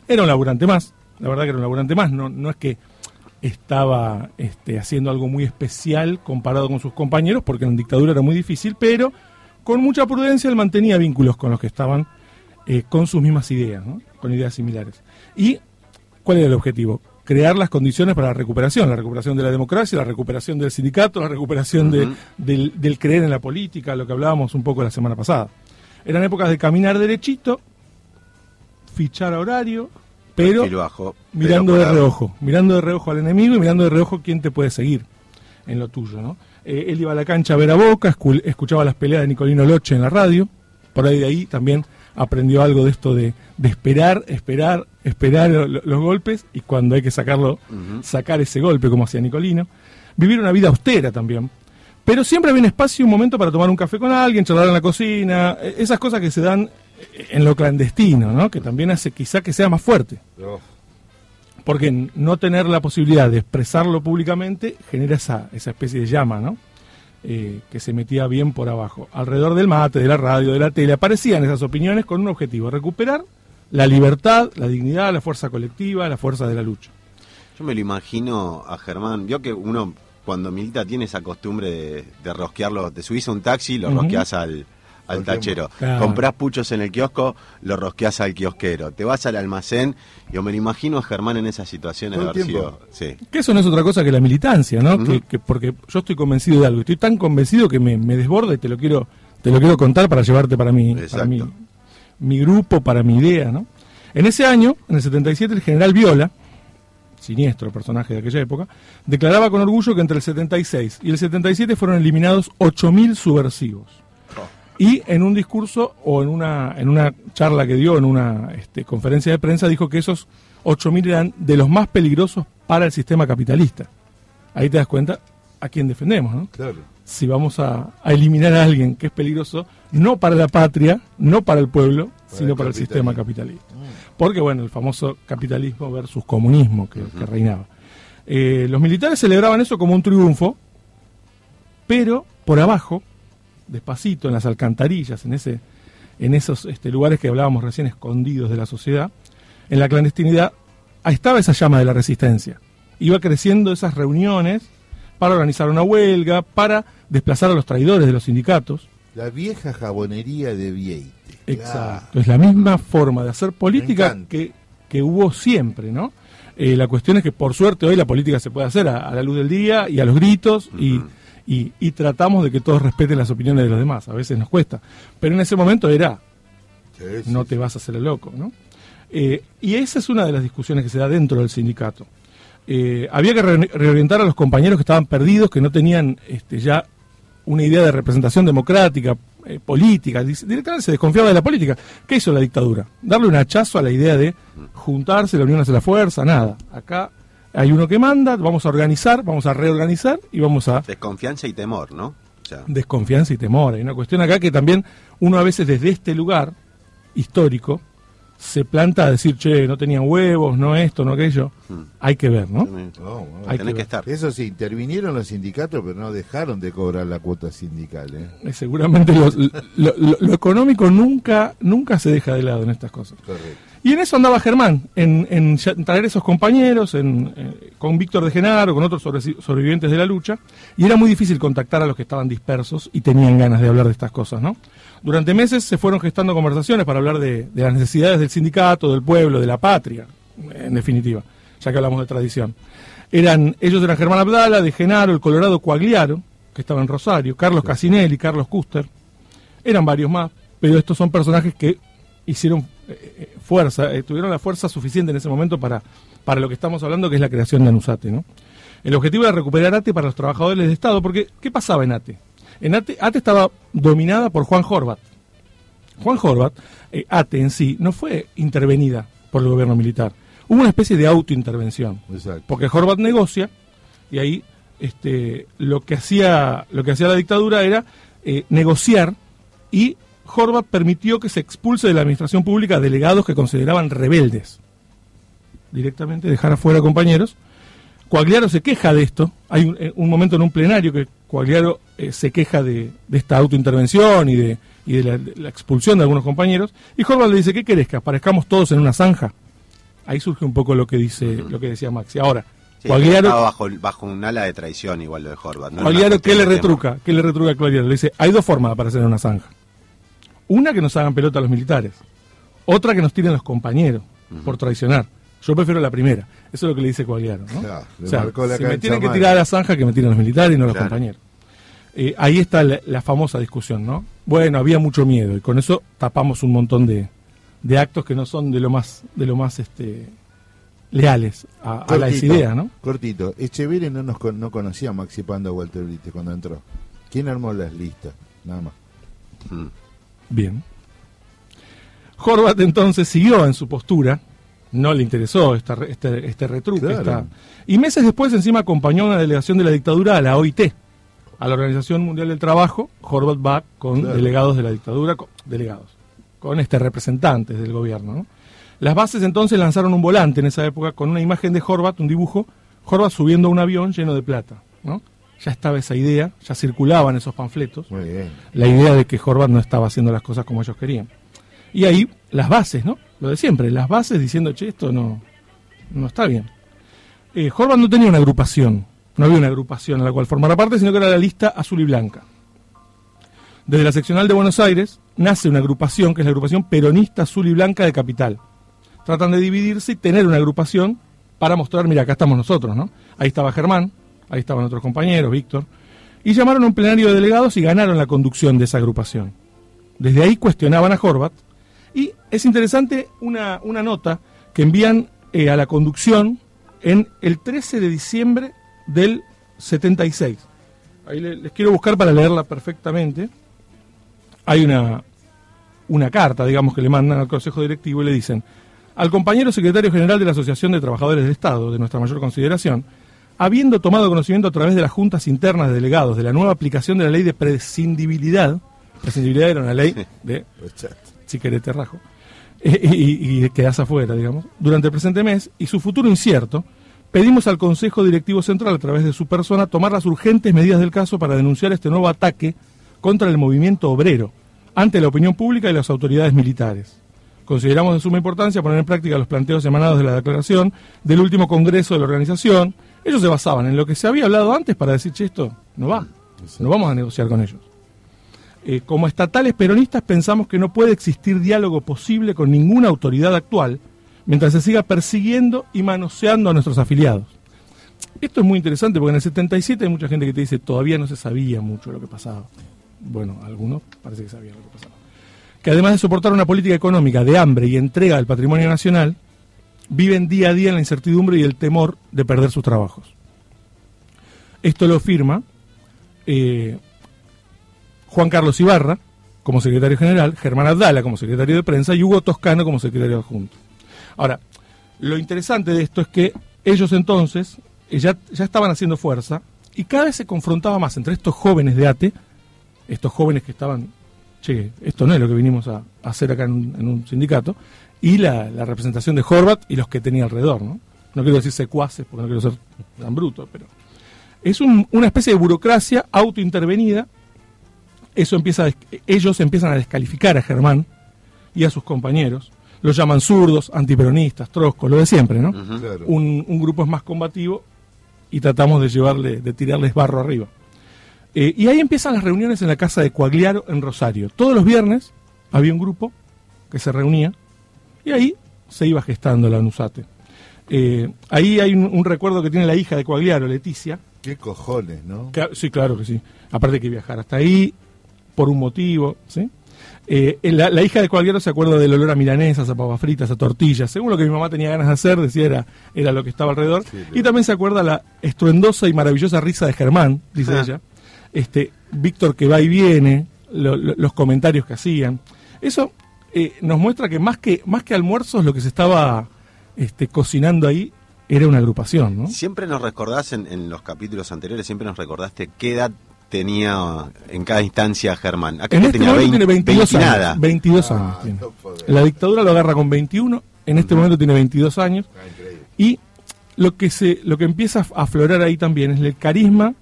era un laburante más, la verdad que era un laburante más, no, no es que estaba este, haciendo algo muy especial comparado con sus compañeros, porque en dictadura era muy difícil, pero con mucha prudencia él mantenía vínculos con los que estaban eh, con sus mismas ideas, ¿no? con ideas similares. ¿Y cuál era el objetivo? Crear las condiciones para la recuperación, la recuperación de la democracia, la recuperación del sindicato, la recuperación de- del, del creer en la política, lo que hablábamos un poco la semana pasada. Eran épocas de caminar derechito, fichar a horario, pero
bajo,
mirando
pero
de reojo, mirando de reojo al enemigo y mirando de reojo quién te puede seguir en lo tuyo, ¿no? Eh, él iba a la cancha a ver a Boca, escu- escuchaba las peleas de Nicolino Loche en la radio, por ahí de ahí también aprendió algo de esto de, de esperar, esperar, esperar lo- lo- los golpes y cuando hay que sacarlo, sacar ese golpe como hacía Nicolino. Vivir una vida austera también. Pero siempre había un espacio y un momento para tomar un café con alguien, charlar en la cocina, eh, esas cosas que se dan en lo clandestino, ¿no? Que también hace quizá que sea más fuerte.
Oh,
Porque no tener la posibilidad de expresarlo públicamente genera esa, esa especie de llama, ¿no? Eh, que se metía bien por abajo. Alrededor del mate, de la radio, de la tele, aparecían esas opiniones con un objetivo, recuperar la libertad, la dignidad, la fuerza colectiva, la fuerza de la lucha.
Yo me lo imagino a Germán. Vio que uno cuando milita tiene esa costumbre de, de rosquearlo. Te subís a un taxi, lo
Ujú.
rosqueás al, al tachero.
Claro.
Comprás puchos en el kiosco, lo rosqueás al kiosquero. Te vas al almacén. Yo me lo imagino a Germán en esa situación.
Todo el
haber sido- sí.
Que eso no es otra cosa que la militancia, ¿no? Que, que porque yo estoy convencido de algo, estoy tan convencido que me, me desborda y te lo quiero te lo quiero contar para llevarte para mi, para
Exacto.
Mi, grupo, para mi idea, ¿no? En ese año, en el 77, el general Viola, siniestro personaje de aquella época, declaraba con orgullo que entre el 76 y el 77 fueron eliminados 8.000 subversivos. Y en un discurso o en una, en una charla que dio, en una este, conferencia de prensa, dijo que esos 8.000 eran de los más peligrosos para el sistema capitalista. Ahí te das cuenta a quién defendemos, ¿no?
claro.
Si vamos a, a eliminar a alguien que es peligroso, no para la patria, no para el pueblo,
Para
sino
el
para el sistema capitalista. Porque, bueno, el famoso capitalismo versus comunismo que, que reinaba. Eh, los militares celebraban eso como un triunfo, pero por abajo, despacito, en las alcantarillas, en, ese, en esos este, lugares que hablábamos recién escondidos de la sociedad, en la clandestinidad, ahí estaba esa llama de la resistencia. Iba creciendo esas reuniones para organizar una huelga, para desplazar a los traidores de los sindicatos.
La vieja jabonería de Vieite.
Exacto. Es la misma forma de hacer política que, que hubo siempre, ¿no? Eh, la cuestión es que por suerte hoy la política se puede hacer a, a la luz del día y a los gritos y, y- y tratamos de que todos respeten las opiniones de los demás. A veces nos cuesta. Pero en ese momento era,
Sí, sí,
no te vas a hacer el loco, ¿no? Eh, y esa es una de las discusiones que se da dentro del sindicato. Eh, había que re- reorientar a los compañeros que estaban perdidos, que no tenían este, ya una idea de representación democrática, eh, política, directamente se desconfiaba de la política. ¿Qué hizo la dictadura? Darle un hachazo a la idea de juntarse, la unión hace la fuerza, nada. Acá hay uno que manda, vamos a organizar, vamos a reorganizar y vamos a
Desconfianza y temor, ¿no? O sea,
desconfianza y temor. Hay una cuestión acá que también uno a veces desde este lugar histórico se planta a decir, che, no tenían huevos, no esto, no aquello.
Mm.
Hay que ver, ¿no?
No, bueno.
Hay
tenés
que
que estar.
Eso sí, intervinieron los sindicatos, pero no dejaron de cobrar la cuota sindical. ¿eh?
Eh, Seguramente lo, lo- lo- lo económico nunca, nunca se deja de lado en estas cosas.
Correcto.
Y en eso andaba Germán, en, en traer esos compañeros, en, eh, con Víctor de Genaro, con otros sobre- sobrevivientes de la lucha, y era muy difícil contactar a los que estaban dispersos y tenían ganas de hablar de estas cosas, ¿no? Durante meses se fueron gestando conversaciones para hablar de, de las necesidades del sindicato, del pueblo, de la patria, en definitiva, ya que hablamos de tradición. Eran, ellos eran Germán Abdala, de Genaro, el Colorado Coagliaro, que estaba en Rosario, Carlos Casinelli, Carlos Custer, eran varios más, pero estos son personajes que hicieron eh, eh, fuerza, eh, tuvieron la fuerza suficiente en ese momento para, para lo que estamos hablando, que es la creación de Anusate. ¿no? El objetivo era recuperar ATE para los trabajadores de Estado, porque ¿qué pasaba en ATE? En ATE, ATE estaba dominada por Juan Horvat. Juan Horvat, eh, ATE en sí, no fue intervenida por el gobierno militar. Hubo una especie de autointervención.
Exacto.
Porque Horvat negocia y ahí este, lo que hacía lo que hacía la dictadura era eh, negociar y Horvat permitió que se expulse de la administración pública delegados que consideraban rebeldes. Directamente dejar afuera compañeros. Coagliaro se queja de esto. Hay un, eh, un momento en un plenario que Coagliaro eh, se queja de, de esta autointervención y de, y de la, de la expulsión de algunos compañeros. Y Horvat le dice, ¿qué querés? ¿Que aparezcamos todos en una zanja? Ahí surge un poco lo que dice, lo que decía Maxi. Ahora,
sí,
Coagliaro,
estaba bajo, bajo un ala de traición igual lo de Horvath. ¿no?
Coagliaro, ¿qué le retruca? ¿Qué le retruca a Coagliaro? Le dice, hay dos formas de aparecer en una zanja. Una, que nos hagan pelota a los militares. Otra, que nos tiren los compañeros por traicionar. Yo prefiero la primera. Eso es lo que le dice Coagliaro, ¿no?
Claro,
o sea,
la
si me tienen que tirar a la zanja, que me tiren los militares y no los
Claro.
compañeros. Eh, ahí está la, la famosa discusión, ¿no? Bueno, había mucho miedo y con eso tapamos un montón de, de actos que no son de lo más, de lo más este, leales a, a las
Cortito,
ideas, ¿no?
Cortito. Echeverri no nos con- no conocía a Maxi Pando a Walter Brite cuando entró. ¿Quién armó las listas? Nada más.
Mm.
Bien. Horvat entonces siguió en su postura, no le interesó esta, este, este retruque.
Claro.
esta- y meses después encima acompañó a una delegación de la dictadura a la OIT, a la Organización Mundial del Trabajo. Horvat va con
Claro.
delegados de la dictadura, con- delegados, con este representantes del gobierno. ¿no? Las bases entonces lanzaron un volante en esa época con una imagen de Horvat, un dibujo, Horvat subiendo a un avión lleno de plata. ¿no? Ya estaba esa idea, ya circulaban esos panfletos,
Muy bien.
la idea de que Horvat no estaba haciendo las cosas como ellos querían. Y ahí las bases, ¿no? Lo de siempre, las bases diciendo, che, esto no, no está bien. Eh, no tenía una agrupación, no había una agrupación a la cual formara parte, sino que era la lista azul y blanca. Desde la seccional de Buenos Aires nace una agrupación, que es la agrupación peronista azul y blanca de Capital. Tratan de dividirse y tener una agrupación para mostrar, mira, acá estamos nosotros, ¿no? Ahí estaba Germán, ahí estaban otros compañeros, Víctor, y llamaron a un plenario de delegados y ganaron la conducción de esa agrupación. Desde ahí cuestionaban a Horvat, y es interesante una, una nota que envían eh, a la conducción en el 13 de diciembre del 76. Ahí le- les quiero buscar para leerla perfectamente. Hay una, una carta, digamos, que le mandan al Consejo Directivo y le dicen, al compañero secretario general de la Asociación de Trabajadores del Estado, de nuestra mayor consideración, habiendo tomado conocimiento a través de las juntas internas de delegados de la nueva aplicación de la ley de prescindibilidad, prescindibilidad era una ley de si querés te rajo, y, y quedás afuera, digamos, durante el presente mes y su futuro incierto, pedimos al Consejo Directivo Central, a través de su persona, tomar las urgentes medidas del caso para denunciar este nuevo ataque contra el movimiento obrero ante la opinión pública y las autoridades militares. Consideramos de suma importancia poner en práctica los planteos emanados de la declaración del último congreso de la organización. Ellos se basaban en lo que se había hablado antes para decir, che, esto no va, no vamos a negociar con ellos. Eh, como estatales peronistas pensamos que no puede existir diálogo posible con ninguna autoridad actual mientras se siga persiguiendo y manoseando a nuestros afiliados. Esto es muy interesante porque en el 77 hay mucha gente que te dice todavía no se sabía mucho lo que pasaba. Bueno, algunos parece que sabían lo que pasaba. Que además de soportar una política económica de hambre y entrega del patrimonio nacional, viven día a día en la incertidumbre y el temor de perder sus trabajos. Esto lo firma eh, Juan Carlos Ibarra como secretario general, Germán Abdala como secretario de prensa y Hugo Toscano como secretario adjunto. Ahora, lo interesante de esto es que ellos entonces eh, ya, ya estaban haciendo fuerza y cada vez se confrontaba más entre estos jóvenes de ATE, estos jóvenes que estaban, che, esto no es lo que vinimos a, hacer acá en un, en un sindicato, y la, la representación de Horvat y los que tenía alrededor, ¿no? No quiero decir secuaces porque no quiero ser tan bruto, pero es un- una especie de burocracia autointervenida. Eso empieza a ellos empiezan a descalificar a Germán y a sus compañeros. Los llaman zurdos, antiperonistas, troscos, lo de siempre, ¿no?
Claro.
un, un grupo es más combativo y tratamos de llevarle, de tirarles barro arriba. Eh, y ahí empiezan las reuniones en la casa de Coagliaro en Rosario. Todos los viernes había un grupo que se reunía y ahí se iba gestando la Nusate. Eh, ahí hay un, un recuerdo que tiene la hija de Coagliaro, Leticia.
Qué cojones, ¿no?
Que- sí, claro que sí. Aparte que viajar hasta ahí por un motivo, ¿sí? Eh, la, la hija de Coagliaro se acuerda del olor a milanesas, a papas fritas, a tortillas. Según lo que mi mamá tenía ganas de hacer, decía era, era lo que estaba alrededor. y también se acuerda la estruendosa y maravillosa risa de Germán, dice
Ah.
ella. Este, Víctor que va y viene, lo- lo- los comentarios que hacían. Eso eh, nos muestra que más que más que almuerzos lo que se estaba este, cocinando ahí era una agrupación, ¿no?
Siempre nos recordás en, en los capítulos anteriores, siempre nos recordaste qué edad tenía en cada instancia Germán. Acá
En este
tenía
momento
20,
tiene 22
20
años.
nada.
22 años tiene. La dictadura lo agarra con 21, en este momento tiene 22 años. Y lo que se lo que empieza a aflorar ahí también es el carisma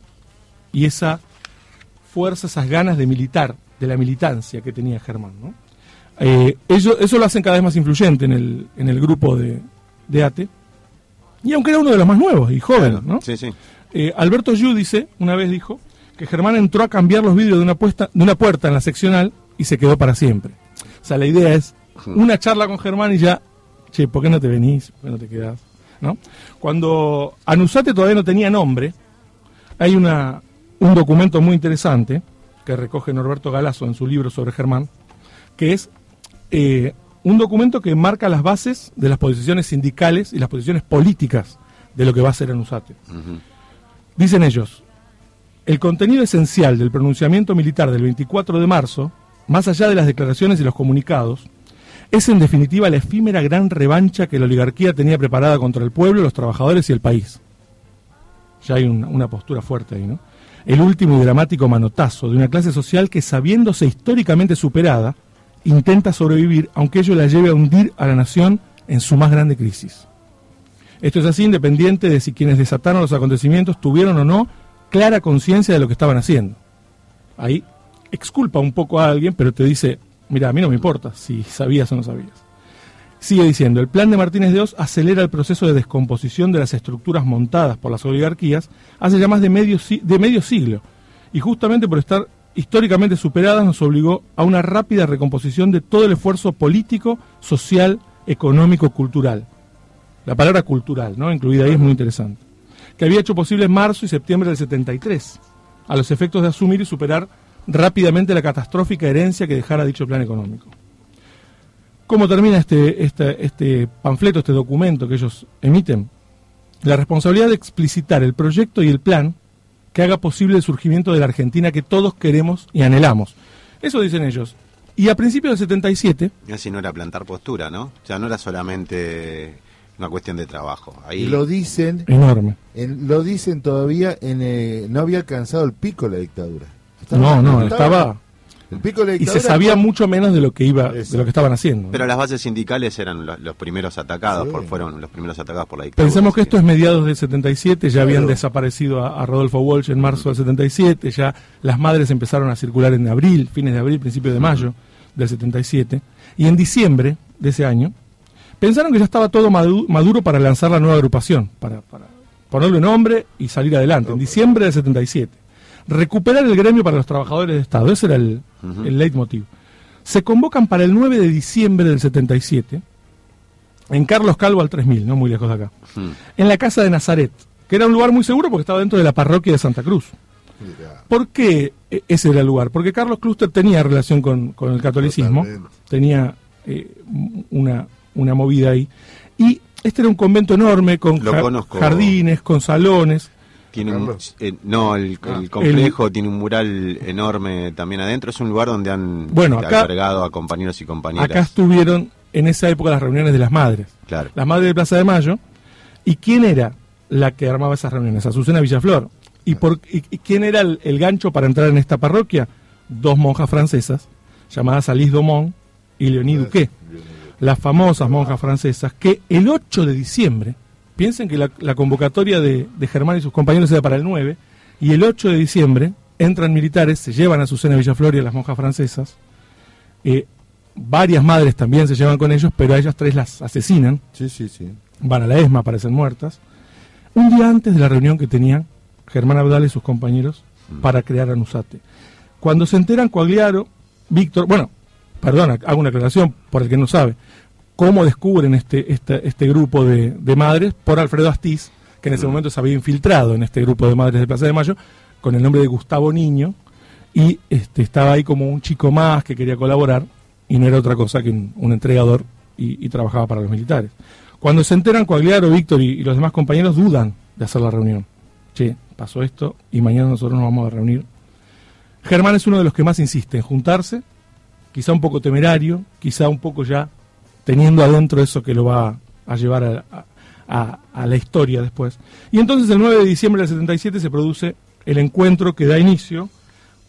y esa fuerza, esas ganas de militar, de la militancia que tenía Germán. ¿no? Eh, eso lo hacen cada vez más influyente en el, en el grupo de, de ATE. Y aunque era uno de los más nuevos y joven, ¿no?
Sí, sí.
Eh, Alberto Giudice una vez dijo que Germán entró a cambiar los vidrios de una, puesta, de una puerta en la seccional y se quedó para siempre. O sea, la idea es una charla con Germán y ya, che, ¿por qué no te venís? ¿Por qué no te quedás? ¿No? Cuando Anusate todavía no tenía nombre, hay una, un documento muy interesante que recoge Norberto Galazo en su libro sobre Germán, que es eh, un documento que marca las bases de las posiciones sindicales y las posiciones políticas de lo que va a ser Anusate. Dicen ellos, el contenido esencial del pronunciamiento militar del 24 de marzo, más allá de las declaraciones y los comunicados, es en definitiva la efímera gran revancha que la oligarquía tenía preparada contra el pueblo, los trabajadores y el país. Ya hay una, postura fuerte ahí, ¿no? El último y dramático manotazo de una clase social que, sabiéndose históricamente superada, intenta sobrevivir, aunque ello la lleve a hundir a la nación en su más grande crisis. Esto es así independiente de si quienes desataron los acontecimientos tuvieron o no clara conciencia de lo que estaban haciendo. Ahí exculpa un poco a alguien, pero te dice, mira, a mí no me importa si sabías o no sabías. Sigue diciendo, el plan de Martínez de Oz acelera el proceso de descomposición de las estructuras montadas por las oligarquías hace ya más de medio, de medio siglo, y justamente por estar históricamente superadas nos obligó a una rápida recomposición de todo el esfuerzo político, social, económico, cultural. La palabra cultural, ¿no? Incluida ahí es muy interesante. Que había hecho posible en marzo y septiembre del 73, a los efectos de asumir y superar rápidamente la catastrófica herencia que dejara dicho plan económico. ¿Cómo termina este, este, este panfleto, este documento que ellos emiten? La responsabilidad de explicitar el proyecto y el plan que haga posible el surgimiento de la Argentina que todos queremos y anhelamos. Eso dicen ellos. Y a principios del 77,
Y así no era plantar postura, ¿no? Sea, no era solamente una cuestión de trabajo. Ahí
Y lo dicen,
enorme.
en- lo dicen todavía, en, eh, no había alcanzado el pico la dictadura.
No, no, estaba...
El pico de la
Y
dictadura.
se sabía
fue-
mucho menos de lo que iba, de lo que estaban haciendo.
Pero las bases sindicales eran lo- los, primeros atacados,
Sí.
por, fueron los primeros atacados por la dictadura.
Pensemos que esto es mediados del 77, ya habían desaparecido a, a Rodolfo Walsh en marzo del 77, ya las madres empezaron a circular en abril, fines de abril, principios de mayo del 77, y en diciembre de ese año pensaron que ya estaba todo madu- maduro para lanzar la nueva agrupación, para, para ponerle nombre y salir adelante, en diciembre del 77. Recuperar el gremio para los trabajadores de Estado, ese era el, el leitmotiv. Se convocan para el 9 de diciembre del 77 en Carlos Calvo al 3000, no muy lejos de acá
Hmm.
en la casa de Nazaret, que era un lugar muy seguro porque estaba dentro de la parroquia de Santa Cruz. ¿Por qué eh, ese era el lugar? Porque Carlos Cluster tenía relación con, con el catolicismo,
Totalmente.
tenía eh, una, una movida ahí. Y este era un convento enorme, con
Lo
ja-
conozco.
jardines, con salones.
Tiene un, eh, no, el,
Ah.
el complejo tiene un mural enorme también adentro. Es un lugar donde han
Bueno, acá-
albergado a compañeros y compañeras.
Acá estuvieron en esa época las reuniones de las madres.
Claro.
Las madres de Plaza de Mayo. ¿Y quién era la que armaba esas reuniones? Azucena Villaflor. ¿Y, por, y, y quién era el, el gancho para entrar en esta parroquia? Dos monjas francesas, llamadas Alice Domont y Leonie Duquet. Las famosas monjas francesas que el 8 de diciembre, piensen que la, la convocatoria de, de Germán y sus compañeros era para el 9, y el 8 de diciembre entran militares, se llevan a Azucena Villaflor y a las monjas francesas, eh, varias madres también se llevan con ellos, pero a ellas tres las asesinan,
Sí, sí, sí.
van a la ESMA, aparecen muertas, un día antes de la reunión que tenían Germán Abdal y sus compañeros para crear Anusate. Cuando se enteran Coagliaro, Víctor, bueno, perdona, hago una aclaración por el que no sabe, cómo descubren este, este, este grupo de, de madres por Alfredo Astiz, que en ese momento se había infiltrado en este grupo de madres de Plaza de Mayo, con el nombre de Gustavo Niño, y este, estaba ahí como un chico más que quería colaborar, y no era otra cosa que un, un entregador y, y trabajaba para los militares. Cuando se enteran, Coagliaro, Víctor y, y los demás compañeros dudan de hacer la reunión. Che, pasó esto y mañana nosotros nos vamos a reunir. Germán es uno de los que más insiste en juntarse, quizá un poco temerario, quizá un poco ya teniendo adentro eso que lo va a llevar a, la historia después. Y entonces el 9 de diciembre del 77 se produce el encuentro que da inicio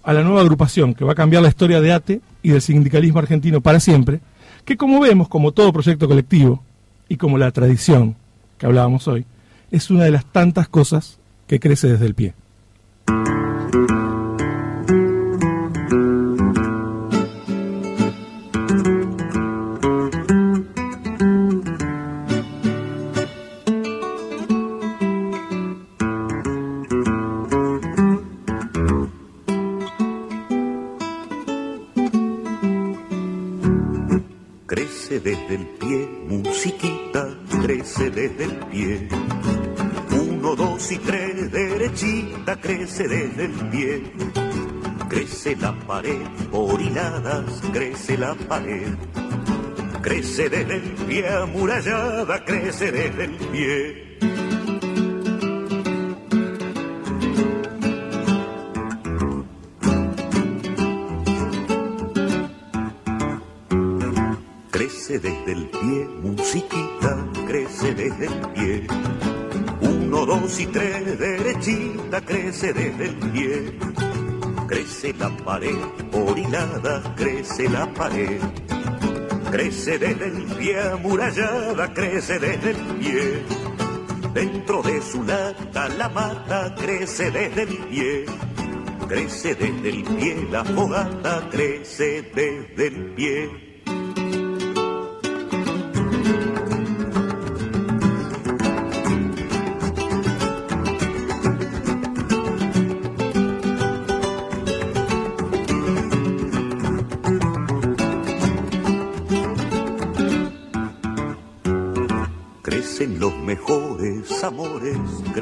a la nueva agrupación que va a cambiar la historia de ATE y del sindicalismo argentino para siempre, que como vemos, como todo proyecto colectivo y como la tradición que hablábamos hoy, es una de las tantas cosas que crece desde el pie.
Musiquita, crece desde el pie. Uno, dos y tres, derechita, crece desde el pie. Crece la pared, por crece la pared. Crece desde el pie, amurallada, crece desde el pie. Y tres, derechita, crece desde el pie. crece la pared, por hilada crece la pared. Crece desde el pie amurallada, crece desde el pie. Dentro de su lata la mata crece desde el pie. Crece desde el pie la fogata, crece desde el pie.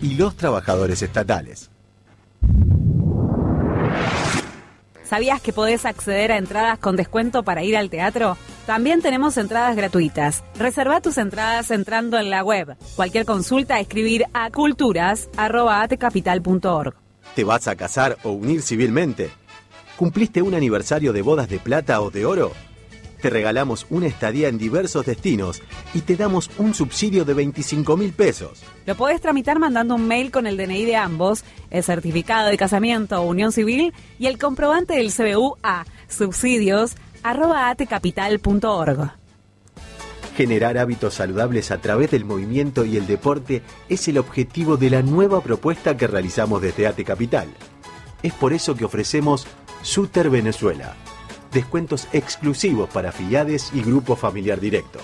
Y los trabajadores estatales.
¿Sabías que podés acceder a entradas con descuento para ir al teatro? También tenemos entradas gratuitas. Reserva tus entradas entrando en la web. Cualquier consulta, escribir a culturas.atecapital.org.
¿Te vas a casar o unir civilmente? ¿Cumpliste un aniversario de bodas de plata o de oro? Te regalamos una estadía en diversos destinos y te damos un subsidio de 25 mil pesos.
Lo podés tramitar mandando un mail con el DNI de ambos, el certificado de casamiento o unión civil y el comprobante del CBU a subsidios.atecapital.org.
Generar hábitos saludables a través del movimiento y el deporte es el objetivo de la nueva propuesta que realizamos desde AT Capital. Es por eso que ofrecemos Suter Venezuela, descuentos exclusivos para afiliados y grupo familiar directo.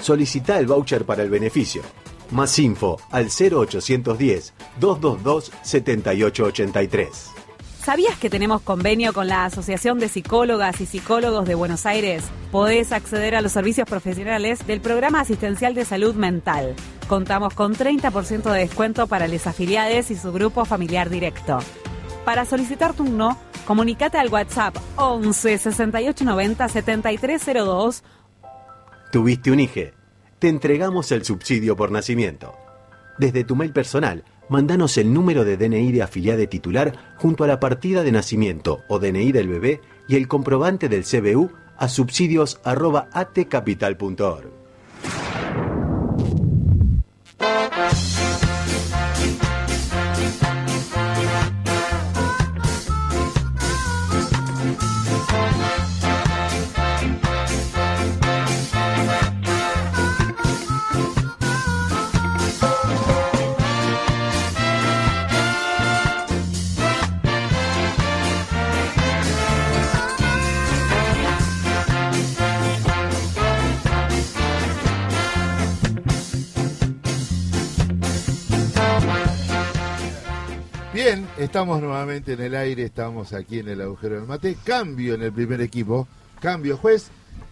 Solicita el voucher para el beneficio. Más info al 0810-222-7883.
¿Sabías que tenemos convenio con la Asociación de Psicólogas y Psicólogos de Buenos Aires? Podés acceder a los servicios profesionales del Programa Asistencial de Salud Mental. Contamos con 30% de descuento para los afiliados y su grupo familiar directo. Para solicitar turno, comunicate al WhatsApp 11 68 90 7302.
¿Tuviste un IGE? Te entregamos el subsidio por nacimiento. Desde tu mail personal, mandanos el número de DNI de afiliado titular junto a la partida de nacimiento o DNI del bebé y el comprobante del CBU a subsidios.atcapital.org.
Estamos nuevamente en el aire, estamos aquí en el agujero del mate. Cambio en el primer equipo. Cambio juez.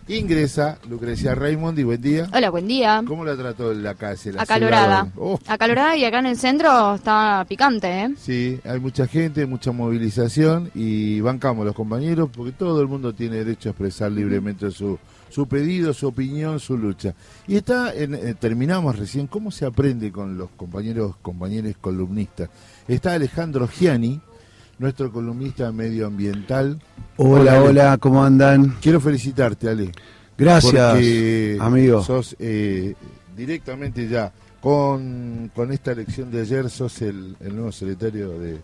Ingresa Lucrecia Raymond y buen día.
Hola, buen día.
¿Cómo la trató la calle? La
Acalorada.
Oh,
Acalorada y acá en el centro está picante, ¿eh?
sí, hay mucha gente, mucha movilización y bancamos los compañeros porque todo el mundo tiene derecho a expresar libremente su, su pedido, su opinión, su lucha. Y está, en, eh, terminamos recién, ¿cómo se aprende con los compañeros, compañeros columnistas? Está Alejandro Giani, nuestro columnista medioambiental.
Hola, hola, ¿cómo andan?
Quiero felicitarte, Ale.
Gracias,
porque
amigo.
Sos eh, directamente ya, con, con esta elección de ayer, sos el, el nuevo secretario de,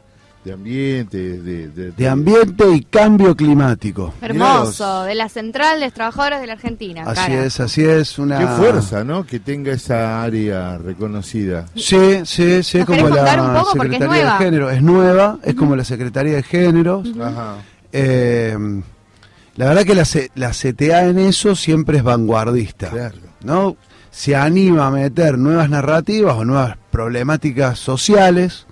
de Ambiente, de, de-
De ambiente y cambio climático.
Hermoso, de la Central de los Trabajadores de la Argentina.
Así
cara.
es, así es. Una...
Qué fuerza, ¿no? Que tenga esa área reconocida.
Sí, sí, sí,
¿Nos
como la
poco? Porque es
Secretaría de. Género. Es nueva, es como la Secretaría de Géneros.
Ajá.
Eh, la verdad que la, la CTA en eso siempre es vanguardista.
Claro.
¿no? Se anima a meter nuevas narrativas o nuevas problemáticas sociales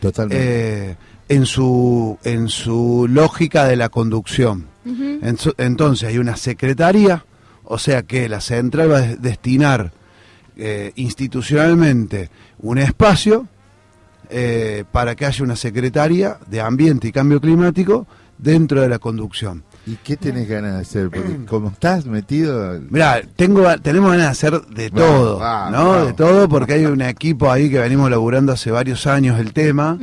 Totalmente.
eh, en, su, en su lógica de la conducción.
Ujú.
Enso- Entonces hay una secretaría, o sea que la central va a des- destinar eh, institucionalmente un espacio eh, para que haya una secretaría de Ambiente y Cambio Climático dentro de la conducción.
¿Y qué tenés ganas de hacer? Porque como estás metido...
Mirá, tengo, tenemos ganas de hacer de todo, ¿no? De todo, porque hay un equipo ahí que venimos laburando hace varios años el tema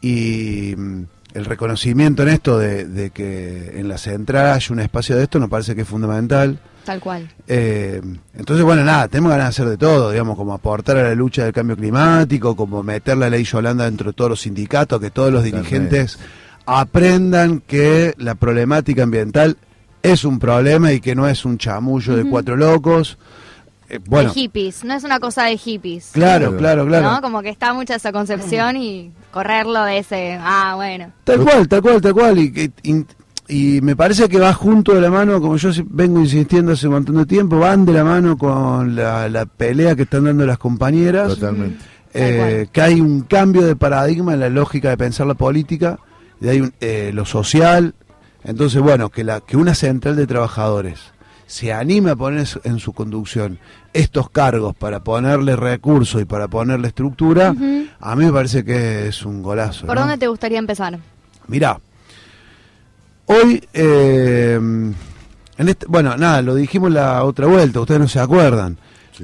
y mm, el reconocimiento en esto de, de que en la central haya un espacio de esto nos parece que es fundamental.
Tal cual.
Eh, entonces, bueno, nada, tenemos ganas de hacer de todo, digamos, como aportar a la lucha del cambio climático, como meter la ley Yolanda dentro de todos los sindicatos, que todos los dirigentes aprendan que la problemática ambiental es un problema y que no es un chamullo de cuatro locos. Eh, bueno,
de hippies, no es una cosa de hippies.
claro, claro, claro.
¿no? Como que está mucha esa concepción y correrlo de ese, ah, bueno.
Tal cual, tal cual, tal cual. Y, que- y, y me parece que va junto de la mano, como yo vengo insistiendo hace un montón de tiempo, van de la mano con la, la pelea que están dando las compañeras.
Totalmente.
eh, que hay un cambio de paradigma en la lógica de pensar la política, de un- eh, lo social. Entonces, bueno, que, la, que una central de trabajadores se anime a poner en su conducción estos cargos para ponerle recursos y para ponerle estructura, a mí me parece que es un golazo.
¿Por
¿no?
dónde te gustaría empezar?
Mirá, hoy, eh, en este, bueno, nada, lo dijimos la otra vuelta, ustedes no se acuerdan,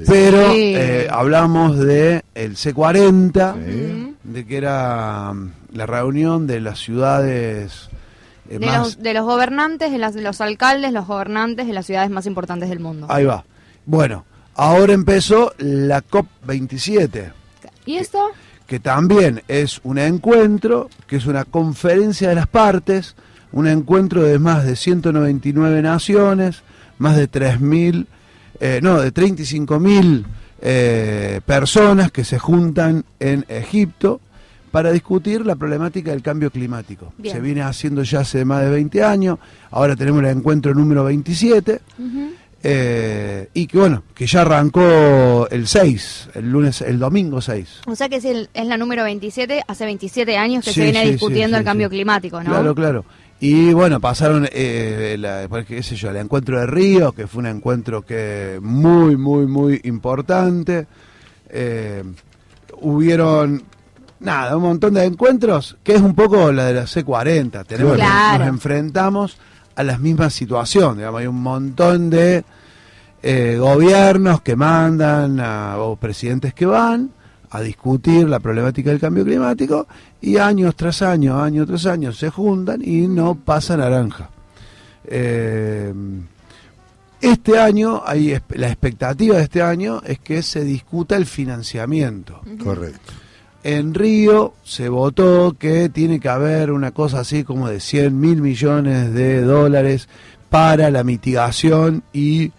pero
Sí.
eh, hablamos de el C40,
Ujú.
de que era mm, la reunión de las ciudades eh,
De
más...
los, de los gobernantes, de, las- de los alcaldes, los gobernantes de las ciudades más importantes del mundo.
Ahí va. Bueno, ahora empezó la COP27.
¿Y esto?
que también es un encuentro, que es una conferencia de las partes, un encuentro de más de 199 naciones, más de 3.000, eh, no, de 35.000 eh, personas que se juntan en Egipto para discutir la problemática del cambio climático.
Bien.
Se viene haciendo ya hace más de 20 años, ahora tenemos el encuentro número 27.
Ujú.
eh, y que bueno, que ya arrancó el 6, el lunes, el domingo 6.
O sea que es, el- es la número 27, hace 27 años que
Sí,
se viene
sí,
discutiendo
sí,
el cambio climático, ¿no?
Claro, claro. Y bueno, pasaron, eh, la, qué sé yo, el encuentro de Río, que fue un encuentro que muy, muy, muy importante. Eh, hubieron, nada, un montón de encuentros, que es un poco la de la C40. Tenemos,
Claro.
Nos enfrentamos a las mismas situaciones, digamos, hay un montón de eh, gobiernos que mandan a- o presidentes que van a discutir la problemática del cambio climático y años tras año, año tras año se juntan y no pasa naranja. Eh, este año, hay, la expectativa de este año es que se discuta el financiamiento.
Correcto.
En Río se votó que tiene que haber una cosa así como de 100 mil millones de dólares para la mitigación y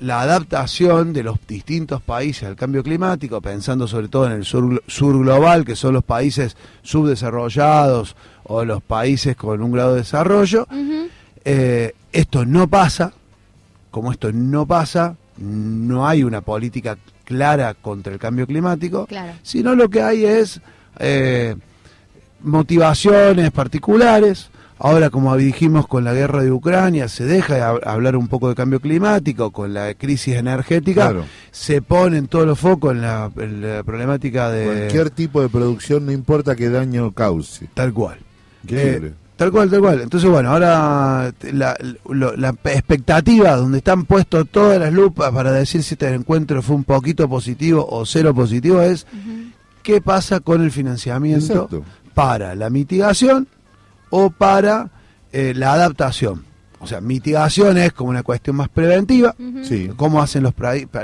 la adaptación de los distintos países al cambio climático, pensando sobre todo en el sur, glo- sur global, que son los países subdesarrollados o los países con un grado de desarrollo. Eh, esto no pasa, como esto no pasa, no hay una política clara contra el cambio climático,
Claro.
sino lo que hay es, eh, motivaciones particulares. Ahora, como dijimos con la guerra de Ucrania, se deja de hab- hablar un poco de cambio climático, con la crisis energética,
Claro.
se ponen todos los focos en la, en la problemática de...
Cualquier tipo de producción, no importa qué daño cause.
Tal cual. Eh, tal cual, tal cual. Entonces, bueno, ahora la, lo- la expectativa donde están puestos todas las lupas para decir si este encuentro fue un poquito positivo o cero positivo es qué pasa con el financiamiento
Exacto.
para la mitigación o para eh, la adaptación. O sea, mitigación es como una cuestión más preventiva,
Sí.
cómo hacen los,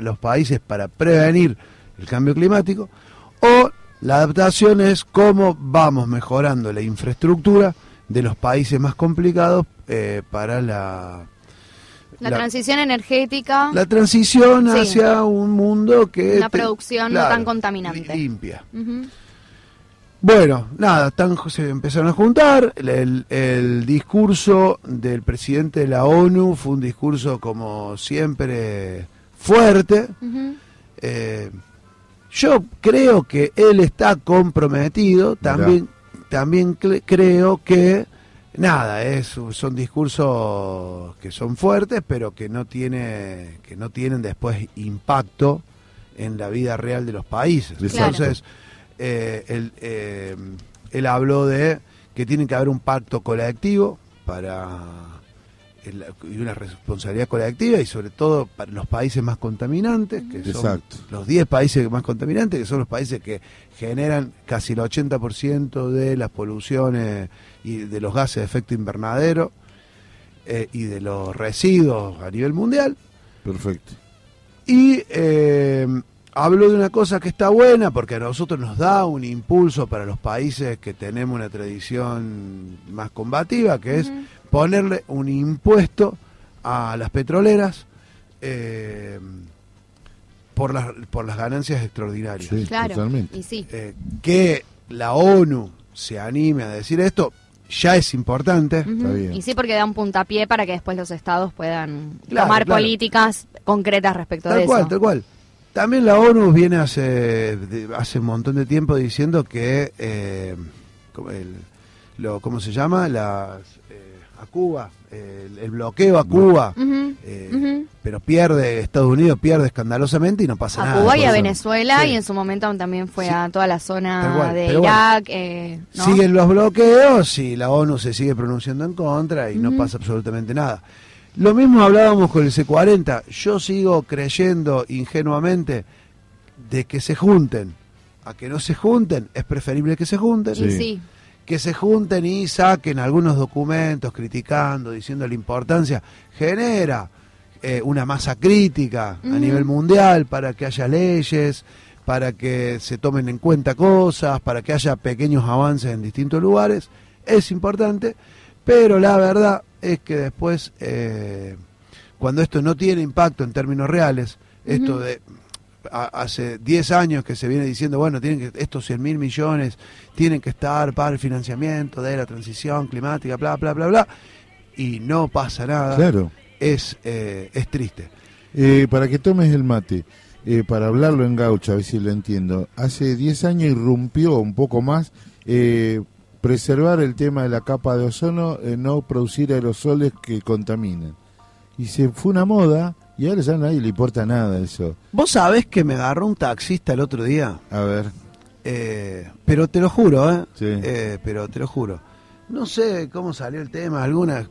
los países para prevenir el cambio climático, o la adaptación es cómo vamos mejorando la infraestructura de los países más complicados eh, para la,
La, transición energética,
la transición
Sí.
hacia un mundo que...
una
te-
producción
claro,
no tan contaminante.
limpia. Bueno, nada, están, se empezaron a juntar. El, el- discurso del presidente de la ONU fue un discurso, como siempre, fuerte. Eh, yo creo que él está comprometido. También, también cre- creo que, nada, es, son discursos que son fuertes, pero que no, tiene, que no tienen después impacto en la vida real de los países.
Exacto.
Entonces, eh, él, eh, él habló de que tiene que haber un pacto colectivo para el- y una responsabilidad colectiva y sobre todo para los países más contaminantes, que son los 10 países más contaminantes, que son los países que generan casi el 80% de las poluciones y de los gases de efecto invernadero eh, y de los residuos a nivel mundial.
Perfecto.
Y eh, hablo de una cosa que está buena porque a nosotros nos da un impulso para los países que tenemos una tradición más combativa, que es ponerle un impuesto a las petroleras eh, por, las, por las ganancias extraordinarias.
Sí,
Claro,
totalmente.
y sí.
Eh, que la ONU se anime a decir esto ya es importante.
Ujú.
Está bien.
Y sí, porque da un puntapié para que después los estados puedan
Claro,
tomar
claro.
políticas concretas respecto
Tal
de
cual,
eso.
tal cual. También la ONU viene hace, hace un montón de tiempo diciendo que, eh, el- lo, ¿cómo se llama? Las, eh, a Cuba, el, el bloqueo a Cuba, eh, pero pierde, Estados Unidos pierde escandalosamente y no pasa
A
nada.
Cuba y a. Venezuela
Sí.
y en su momento también fue
Sí.
a toda la zona
cual,
de
bueno.
Irak. eh, ¿no?
Siguen los bloqueos y la ONU se sigue pronunciando en contra y no pasa absolutamente nada. Lo mismo hablábamos con el C40. Yo sigo creyendo ingenuamente de que se junten. A que no se junten, es preferible que se junten.
Sí.
Que se junten y saquen algunos documentos criticando, diciendo la importancia, genera eh, una masa crítica a nivel mundial para que haya leyes, para que se tomen en cuenta cosas, para que haya pequeños avances en distintos lugares. Es importante, pero la verdad es que después, eh, cuando esto no tiene impacto en términos reales, esto de a- hace 10 años que se viene diciendo, bueno, tienen que, estos 100 mil millones tienen que estar para el financiamiento de la transición climática, bla, bla, bla, bla, y no pasa nada,
Claro.
es, eh, es triste.
Eh, para que tomes el mate, eh, para hablarlo en gaucho, a ver si lo entiendo. Hace 10 años irrumpió un poco más preservar el tema de la capa de ozono, eh, no producir aerosoles que contaminan. Y se fue una moda y ahora ya a nadie le importa nada eso.
¿Vos sabés que me agarró un taxista el otro día?
A ver,
Eh, pero te lo juro, ¿eh?
Sí.
Eh, Pero te lo juro. No sé cómo salió el tema, alguna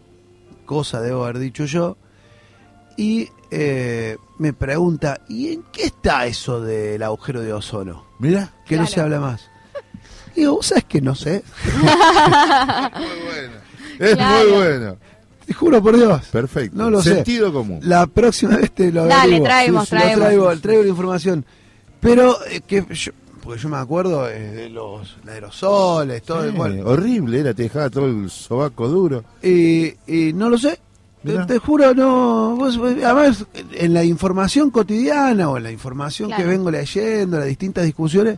cosa debo haber dicho yo. Y eh, me pregunta, ¿y en qué está eso del agujero de ozono?
mira.
Que no se habla más. Digo, ¿vos sabés que no sé?
Es
Claro.
muy bueno.
Te juro por Dios.
Perfecto.
No lo sé.
Sentido común.
La próxima vez te lo
Dale,
averiguo.
traemos,
Sí, sí, lo
traemos.
traigo, traigo la información. Pero eh, que yo, porque yo me acuerdo eh, de los aerosoles, todo el cual.
horrible era, te dejaba todo el sobaco duro.
Y, y no lo sé. Te, juro, no. vos- vos- además, en la información cotidiana o en la información que vengo leyendo, las distintas discusiones,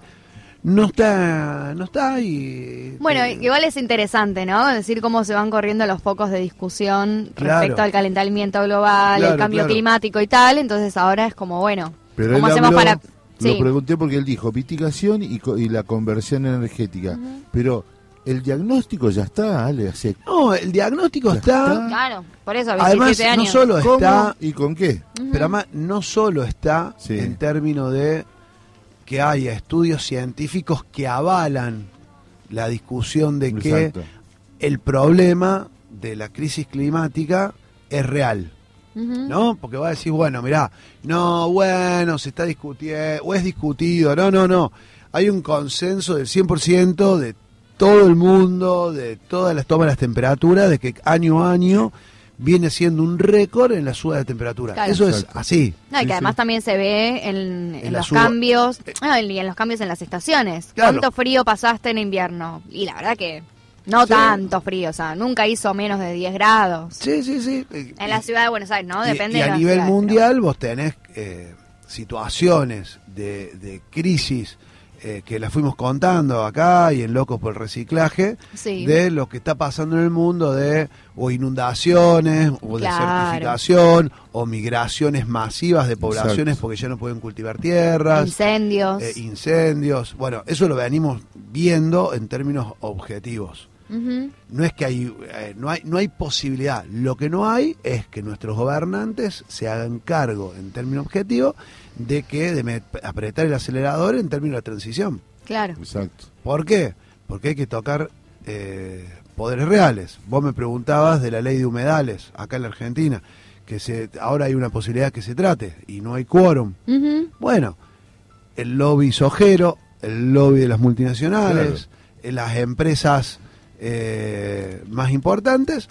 no está, no está y.
Bueno,
eh,
igual es interesante, ¿no? Decir cómo se van corriendo los focos de discusión
Claro.
respecto al calentamiento global,
Claro,
el cambio
claro.
climático y tal. Entonces ahora es como, bueno,
Pero
¿cómo hacemos
habló-
para...?
Lo
Sí.
pregunté porque él dijo mitigación y, co- y la conversión energética. Pero el diagnóstico ya está, Ale, hace
No, el diagnóstico
Ya
está,
está.
Claro, por eso, 27
además no
años.
solo
¿Cómo
está,
y con qué.
pero además no solo está
Sí.
en términos de que haya estudios científicos que avalan la discusión de que
Exacto.
el problema de la crisis climática es real. ¿no? Porque va a decir, bueno, mirá, no, bueno, se está discutiendo, o es discutido, no, no, no. Hay un consenso del 100% de todo el mundo, de todas las tomas de las temperaturas, de que año a año viene siendo un récord en la suba de temperatura.
Claro.
Eso es así.
No, y
Sí,
que además
sí.
también se ve en, en
En la
los
suba-
cambios, ah, y en los cambios en las estaciones.
Claro.
¿Cuánto frío pasaste en invierno? Y la verdad que no
Sí.
tanto frío, o sea, nunca hizo menos de 10 grados.
Sí, sí, sí. Eh,
En la ciudad de Buenos Aires, ¿no?
y-
Depende
y,
de
a
la
nivel
ciudad, pero-
mundial vos tenés eh, situaciones de, de crisis eh, que las fuimos contando acá y en Locos por el Reciclaje,
Sí.
de lo que está pasando en el mundo de o inundaciones o
Claro.
desertificación o migraciones masivas de poblaciones
Exacto.
porque ya no pueden cultivar tierras,
Incendios.
eh, incendios. Bueno, eso lo venimos viendo en términos objetivos. No es que hay, eh, no hay, no hay posibilidad. Lo que no hay es que nuestros gobernantes se hagan cargo, en términos objetivos, de que de apretar el acelerador en términos de transición.
Claro.
Exacto.
¿Por qué? Porque hay que tocar eh, poderes reales. Vos me preguntabas de la ley de humedales acá en la Argentina, que se, ahora hay una posibilidad que se trate y no hay quórum. Bueno, el lobby sojero, el lobby de las multinacionales, eh, las empresas eh, más importantes,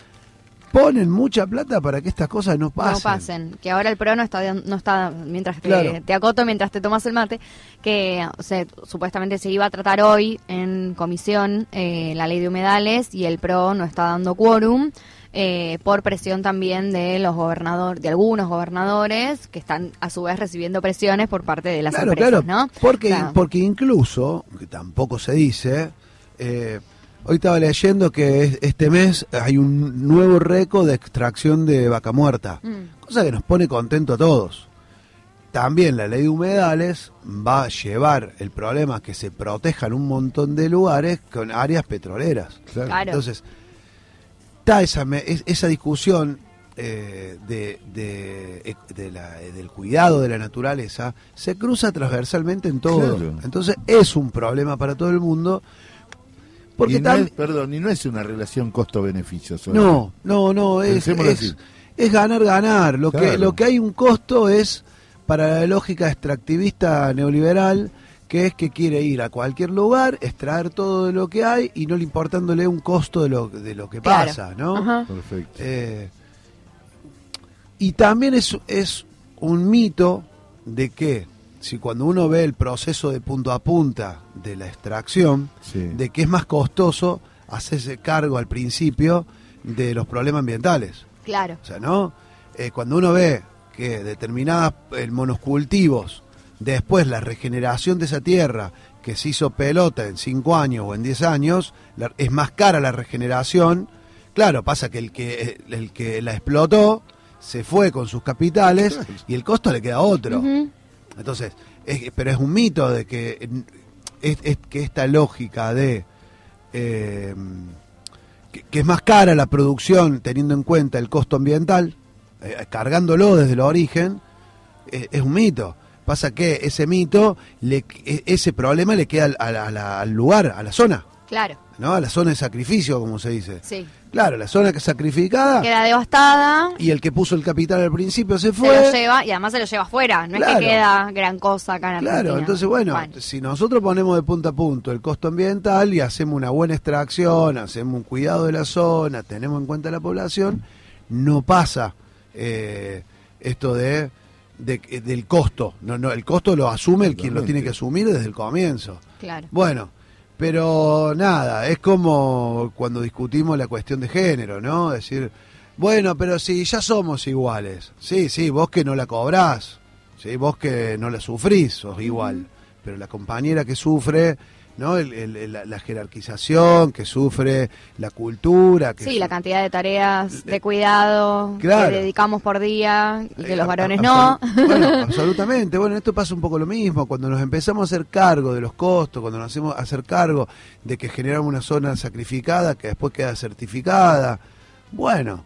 ponen mucha plata para que estas cosas no pasen.
No pasen. Que ahora el PRO no está, no está mientras te,
Claro.
te acoto, mientras te tomas el mate, que o sea, supuestamente se iba a tratar hoy en comisión eh, la ley de humedales y el PRO no está dando quórum. eh, por presión también de los gobernadores, de algunos gobernadores que están a su vez recibiendo presiones por parte de las
Claro,
empresas,
claro,
¿no?
porque,
Claro.
porque incluso, que tampoco se dice, eh, hoy estaba leyendo que es- este mes hay un nuevo récord de extracción de vaca muerta,
Mm.
cosa que nos pone contento a todos. También la ley de humedales va a llevar el problema a que se protejan un montón de lugares con áreas petroleras.
Claro.
Claro.
Entonces, está esa, me- es- esa discusión eh, de, de- de la- del cuidado de la naturaleza, se cruza transversalmente en todo.
Claro.
Entonces, es un problema para todo el mundo. Porque
y no es, perdón, y no es una relación costo-beneficio.
no, no, no, es, es, ganar, ganar. Lo, que, lo que hay un costo es para la lógica extractivista neoliberal, que es que quiere ir a cualquier lugar, extraer todo de lo que hay y no le importándole un costo de lo, de lo que
Claro.
pasa, ¿no?
Ajá.
Perfecto.
Eh, y también es, es un mito de que si cuando uno ve el proceso de punto a punta de la extracción,
Sí.
de que es más costoso hacerse cargo al principio de los problemas ambientales.
Claro.
O sea, ¿no? Eh, cuando uno ve que determinadas eh, monocultivos, después la regeneración de esa tierra que se hizo pelota en 5 años o en 10 años, la- es más cara la regeneración. Claro, pasa que el que, el que la explotó se fue con sus capitales y el costo le queda a otro. Entonces, es- pero es un mito de que, es, que esta lógica de eh, que, es más cara la producción teniendo en cuenta el costo ambiental, eh, cargándolo desde el origen, eh, es un mito. Pasa que ese mito, le, e- ese problema le queda al lugar, a la zona,
Claro.
¿No? A la zona de sacrificio, como se dice.
Sí.
Claro, la zona que es sacrificada
Queda devastada.
y el que puso el capital al principio se
Se
fue.
lo lleva y además se lo lleva afuera. No es que queda gran cosa acá en Argentina.
Claro, entonces bueno, si nosotros ponemos de punto a punto el costo ambiental y hacemos una buena extracción, hacemos un cuidado de la zona, tenemos en cuenta la población, no pasa eh, esto de, de- del costo. No, no, el costo lo asume el quien lo tiene que asumir desde el comienzo.
Claro.
Bueno, pero nada, es como cuando discutimos la cuestión de género, ¿no? Decir, bueno, pero si ya somos iguales. Sí, sí, vos que no la cobrás, ¿sí? vos que no la sufrís, sos igual. Pero la compañera que sufre ¿no? El- la, la jerarquización que sufre la cultura. Que
Sí, la cantidad de tareas de cuidado
Claro.
que dedicamos por día y que
Eh,
los
a-
varones no.
Bueno, absolutamente. Bueno, esto pasa un poco lo mismo. Cuando nos empezamos a hacer cargo de los costos, cuando nos hacemos a hacer cargo de que generamos una zona sacrificada que después queda certificada. Bueno,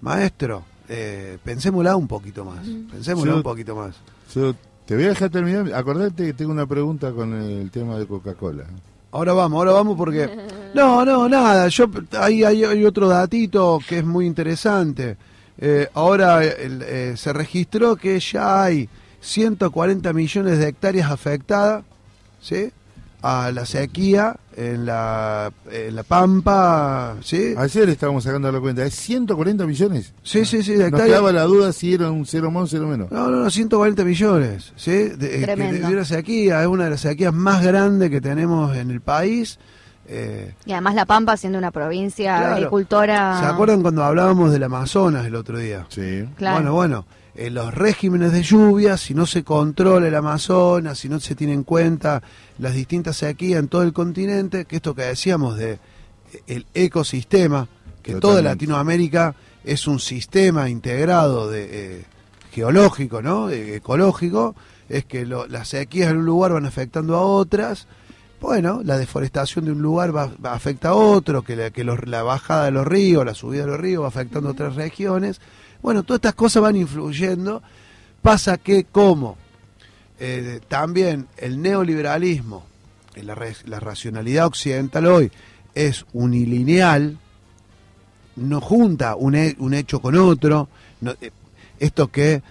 maestro, eh, pensémosla un poquito más. Pensémosla
Yo-
un poquito más.
Yo te voy a dejar terminar. Acordate que tengo una pregunta con el tema de Coca-Cola.
Ahora vamos, ahora vamos porque... No, no, nada. Yo hay, hay otro datito que es muy interesante. Eh, ahora el- eh, se registró que ya hay 140 millones de hectáreas afectadas, ¿sí? A la sequía en la, en la Pampa, ¿sí?
Ayer estábamos sacando la cuenta. ¿Es 140 millones?
Sí, sí, sí, de
Nos quedaba la duda si era un cero más o cero menos.
No, no, no, 140 millones, ¿sí? De, que
Tremendo.
de una sequía, es una de las sequías más grandes que tenemos en el país. Eh,
Y además La Pampa siendo una provincia
Claro.
agricultora.
¿Se acuerdan cuando hablábamos del Amazonas el otro día?
Sí.
Claro.
Bueno, bueno, en los regímenes de lluvia, si no se controla el Amazonas, si no se tiene en cuenta las distintas sequías en todo el continente, que esto que decíamos de eh, el ecosistema, que toda. Latinoamérica es un sistema integrado de eh, geológico, ¿no? Eh, ecológico, es que lo- las sequías en un lugar van afectando a otras. Bueno, la deforestación de un lugar va, va- afecta a otro, que, la, que los- la bajada de los ríos, la subida de los ríos va afectando a otras regiones. Bueno, todas estas cosas van influyendo. Pasa que como eh, también el neoliberalismo, la, racionalidad occidental hoy es unilineal, no junta un, he- un hecho con otro. eh, esto que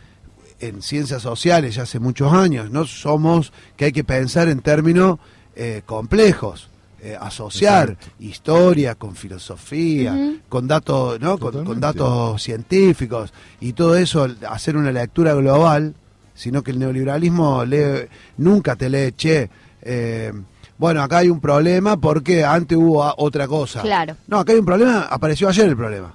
en ciencias sociales ya hace muchos años, ¿no? Somos que hay que pensar en términos eh, complejos, eh, asociar historia con filosofía, con datos, ¿no? Con, datos científicos y todo eso, hacer una lectura global, sino que el neoliberalismo lee- nunca te lee, che, eh, bueno, acá hay un problema porque antes hubo otra cosa.
Claro.
No, acá hay un problema, apareció ayer el problema.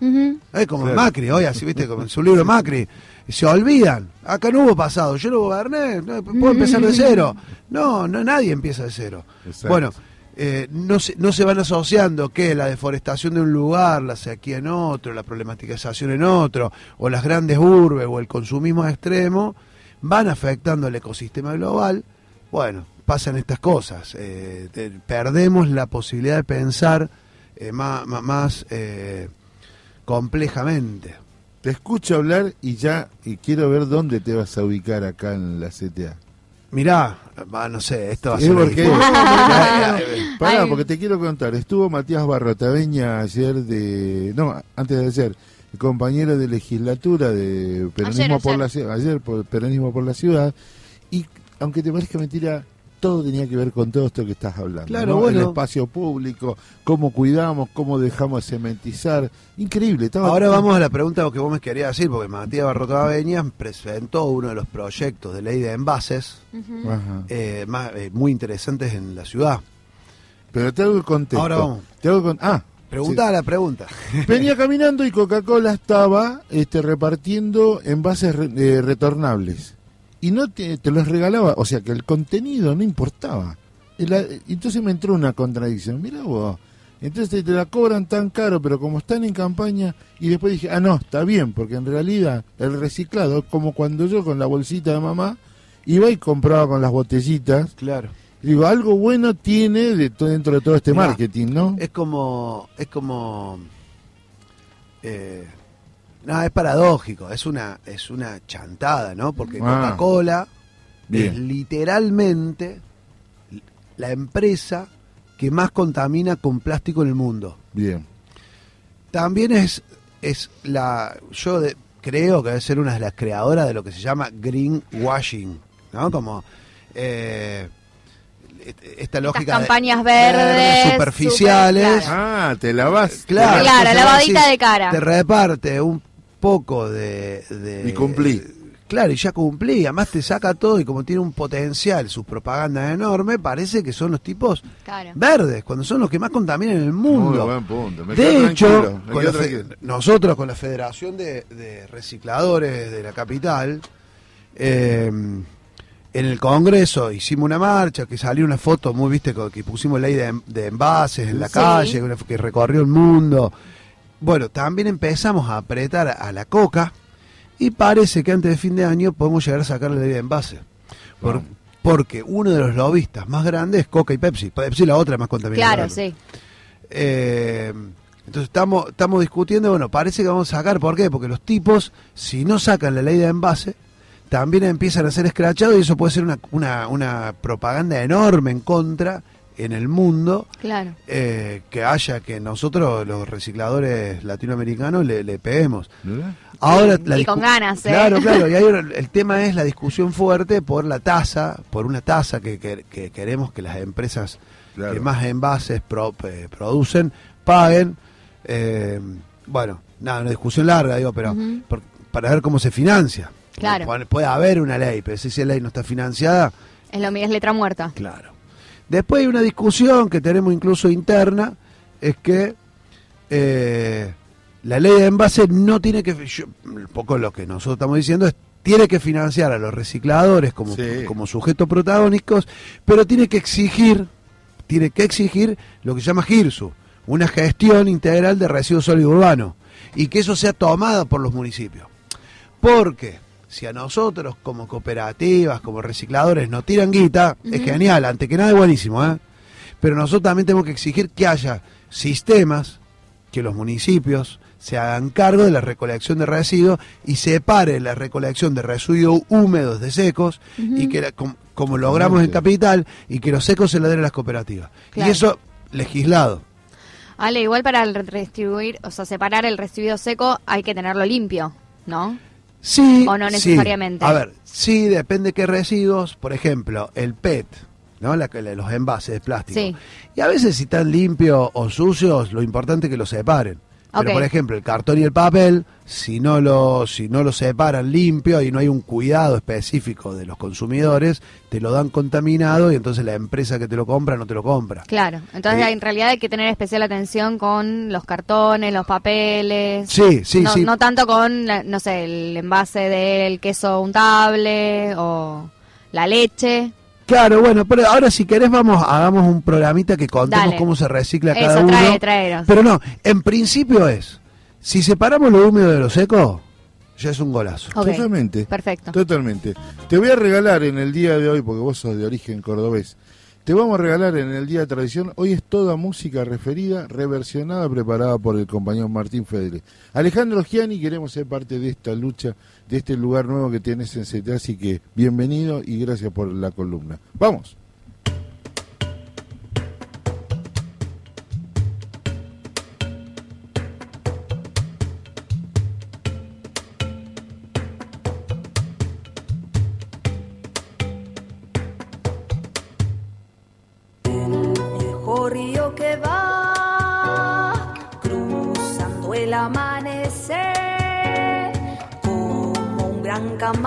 Como
Claro.
Macri, hoy así, viste, como en su libro Macri. Se olvidan. Acá no hubo pasado. Yo no goberné. no, puedo empezar de cero. No, no, nadie empieza de cero.
Exacto.
Bueno, eh, no, se, no se van asociando que la deforestación de un lugar, la sequía en otro, la problematización en otro, o las grandes urbes, o el consumismo extremo, van afectando el ecosistema global. Bueno, pasan estas cosas. eh, perdemos la posibilidad de pensar eh, más, más, más, eh, complejamente.
Te escucho hablar y ya y quiero ver dónde te vas a ubicar acá en la CTA.
Mirá, va, no sé, esto va a ser...
porque-
difícil.
Pará, porque te quiero contar. Estuvo Matías Barrotaveña ayer de. No, antes de ayer. Compañero de legislatura de peronismo
Ayer,
por
ayer.
la ciudad. Ayer por peronismo por la ciudad. Y aunque te parezca mentira, todo tenía que ver con todo esto que estás hablando.
Claro,
¿no?
bueno.
El espacio público, cómo cuidamos, cómo dejamos de cementizar. Increíble. Estaba
Ahora vamos a la pregunta que vos me querías decir, porque Matías Barrotaveñas presentó uno de los proyectos de ley de envases eh, más, eh, muy interesantes en la ciudad.
Pero te hago el contexto.
Ahora vamos.
Te hago con... Ah,
Preguntá la pregunta.
Venía caminando y Coca-Cola estaba este, repartiendo envases re- eh, retornables. Y no te, te los regalaba, o sea que el contenido no importaba. Entonces me entró una contradicción. Mira vos, entonces te la cobran tan caro, pero como están en campaña, y después dije, ah, no, está bien, porque en realidad el reciclado, como cuando yo con la bolsita de mamá iba y compraba con las botellitas.
Claro.
Digo, algo bueno tiene de dentro de todo este
Mirá,
marketing, ¿no?
Es como. Es como. Eh, no, es paradójico, es una, es una chantada, ¿no? Porque
Ah.
Coca-Cola es literalmente la empresa que más contamina con plástico en el mundo.
Bien.
También es, es la. Yo de- creo que debe ser una de las creadoras de lo que se llama greenwashing, ¿no? Como. eh, esta lógica de-
campañas verdes,
superficiales
super-
Ah, te la vas.
Claro,
Claro, lavadita de cara.
Te reparte un poco de, de-
Y cumplí.
Claro, y ya cumplí. Además te saca todo y como tiene un potencial, sus propagandas enorme, parece que son los tipos
Claro.
verdes, cuando son los que más contaminan en el mundo.
Muy buen punto. Me quedo
de hecho,
me
con la nosotros con la Federación de, de Recicladores de la capital, eh, en el Congreso hicimos una marcha, que salió una foto muy, viste, que pusimos ley de, de envases en la
Sí.
calle, una- que recorrió el mundo. Bueno, también empezamos a apretar a la coca y parece que antes de fin de año podemos llegar a sacar la ley de envases. Por- porque uno de los lobistas más grandes es Coca y Pepsi. Pepsi es la otra más contaminante.
Claro, sí.
Eh, entonces estamos, estamos discutiendo, bueno, parece que vamos a sacar, ¿por qué? Porque los tipos, si no sacan la ley de envase, también empiezan a ser escrachados y eso puede ser una, una, una propaganda enorme en contra en el mundo
Claro.
eh, que haya que nosotros los recicladores latinoamericanos le, le peguemos. Ahora la
Y con ganas, ¿eh?
Claro, claro. Y ahí el tema es la discusión fuerte por la tasa, por una tasa que, que- que queremos que las empresas que más envases pro- eh, producen paguen. Eh, bueno, nada, una discusión larga, digo, pero por- para ver cómo se financia.
Claro.
Puede, puede haber una ley, pero si esa ley no está financiada,
Es lo es letra muerta.
Claro. Después hay una discusión que tenemos incluso interna, es que eh, la ley de envase no tiene que, yo- un poco lo que nosotros estamos diciendo es, tiene que financiar a los recicladores como, como sujetos protagónicos, pero tiene que exigir, tiene que exigir lo que se llama GIRSU, una gestión integral de residuos sólidos urbanos, y que eso sea tomado por los municipios. Porque si a nosotros como cooperativas, como recicladores nos tiran guita, es genial, ante que nada es buenísimo, ¿eh? Pero nosotros también tenemos que exigir que haya sistemas, que los municipios se hagan cargo de la recolección de residuos y separe la recolección de residuos húmedos de secos y que la- com- como logramos en Capital y que los secos se la den a las cooperativas.
Claro.
Y eso legislado.
Ale, igual para el redistribuir, o sea, separar el residuo seco hay que tenerlo limpio, ¿no?
Sí.
O no
sí.
necesariamente.
A ver, sí, depende qué residuos. Por ejemplo, el PET, ¿no? La, que- los envases de plástico.
Sí.
Y a veces si están limpios o sucios, lo importante es que los separen. Pero por ejemplo, el cartón y el papel, si no lo, si no lo separan limpio y no hay un cuidado específico de los consumidores, te lo dan contaminado y entonces la empresa que te lo compra no te lo compra.
Claro, entonces
Eh,
en realidad hay que tener especial atención con los cartones, los papeles.
Sí, sí,
no,
sí.
No tanto con, no sé, el envase del queso untable o la leche.
Claro, bueno, pero ahora si querés vamos, hagamos un programita que contemos
Dale.
cómo se recicla
Eso,
cada uno.
trae, traeros.
Pero no, en principio es, si separamos lo húmedo de lo seco, ya es un golazo.
Totalmente.
Perfecto.
Totalmente. Te voy a regalar en el día de hoy, porque vos sos de origen cordobés, te vamos a regalar en el día de tradición, hoy es toda música referida, reversionada, preparada por el compañero Martín Fedele. Alejandro Giani, queremos ser parte de esta lucha, de este lugar nuevo que tienes en CTA, así que bienvenido y gracias por la columna. Vamos.
Un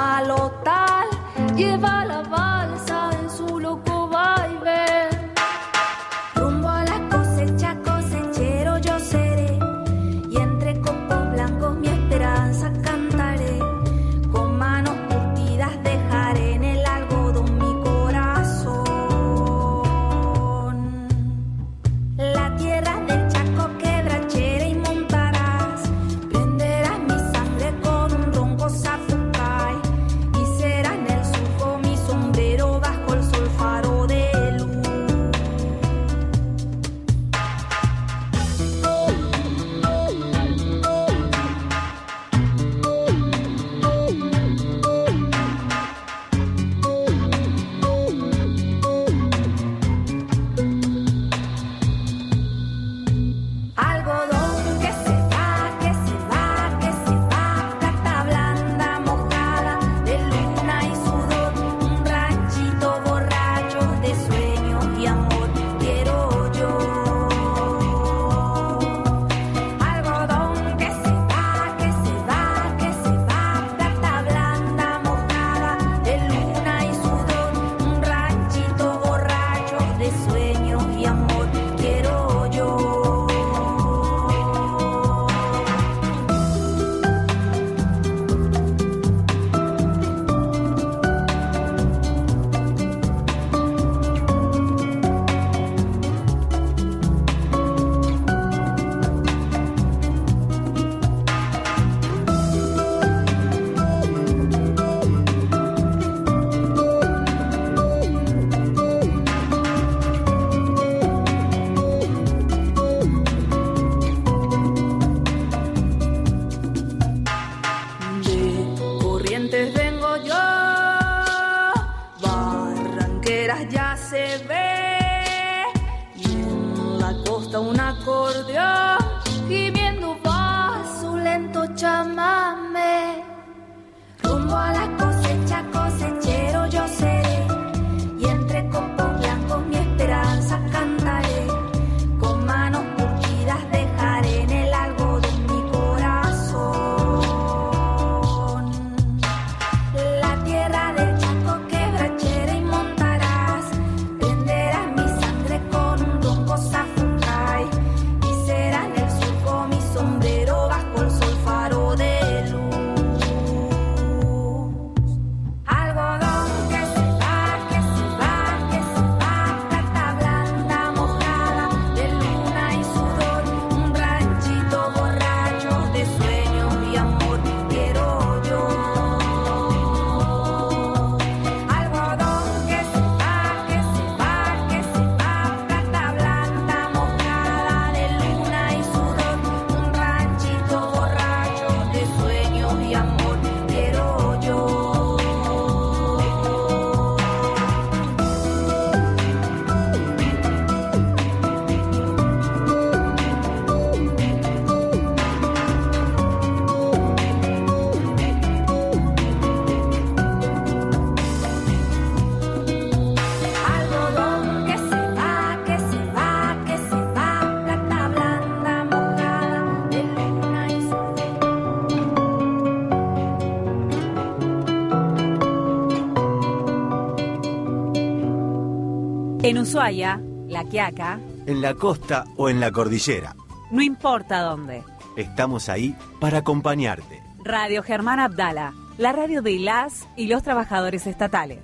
Ushuaia, La Quiaca,
En la costa o en la cordillera.
no importa dónde.
Estamos ahí para acompañarte.
Radio Germán Abdala, la radio de las y los trabajadores estatales.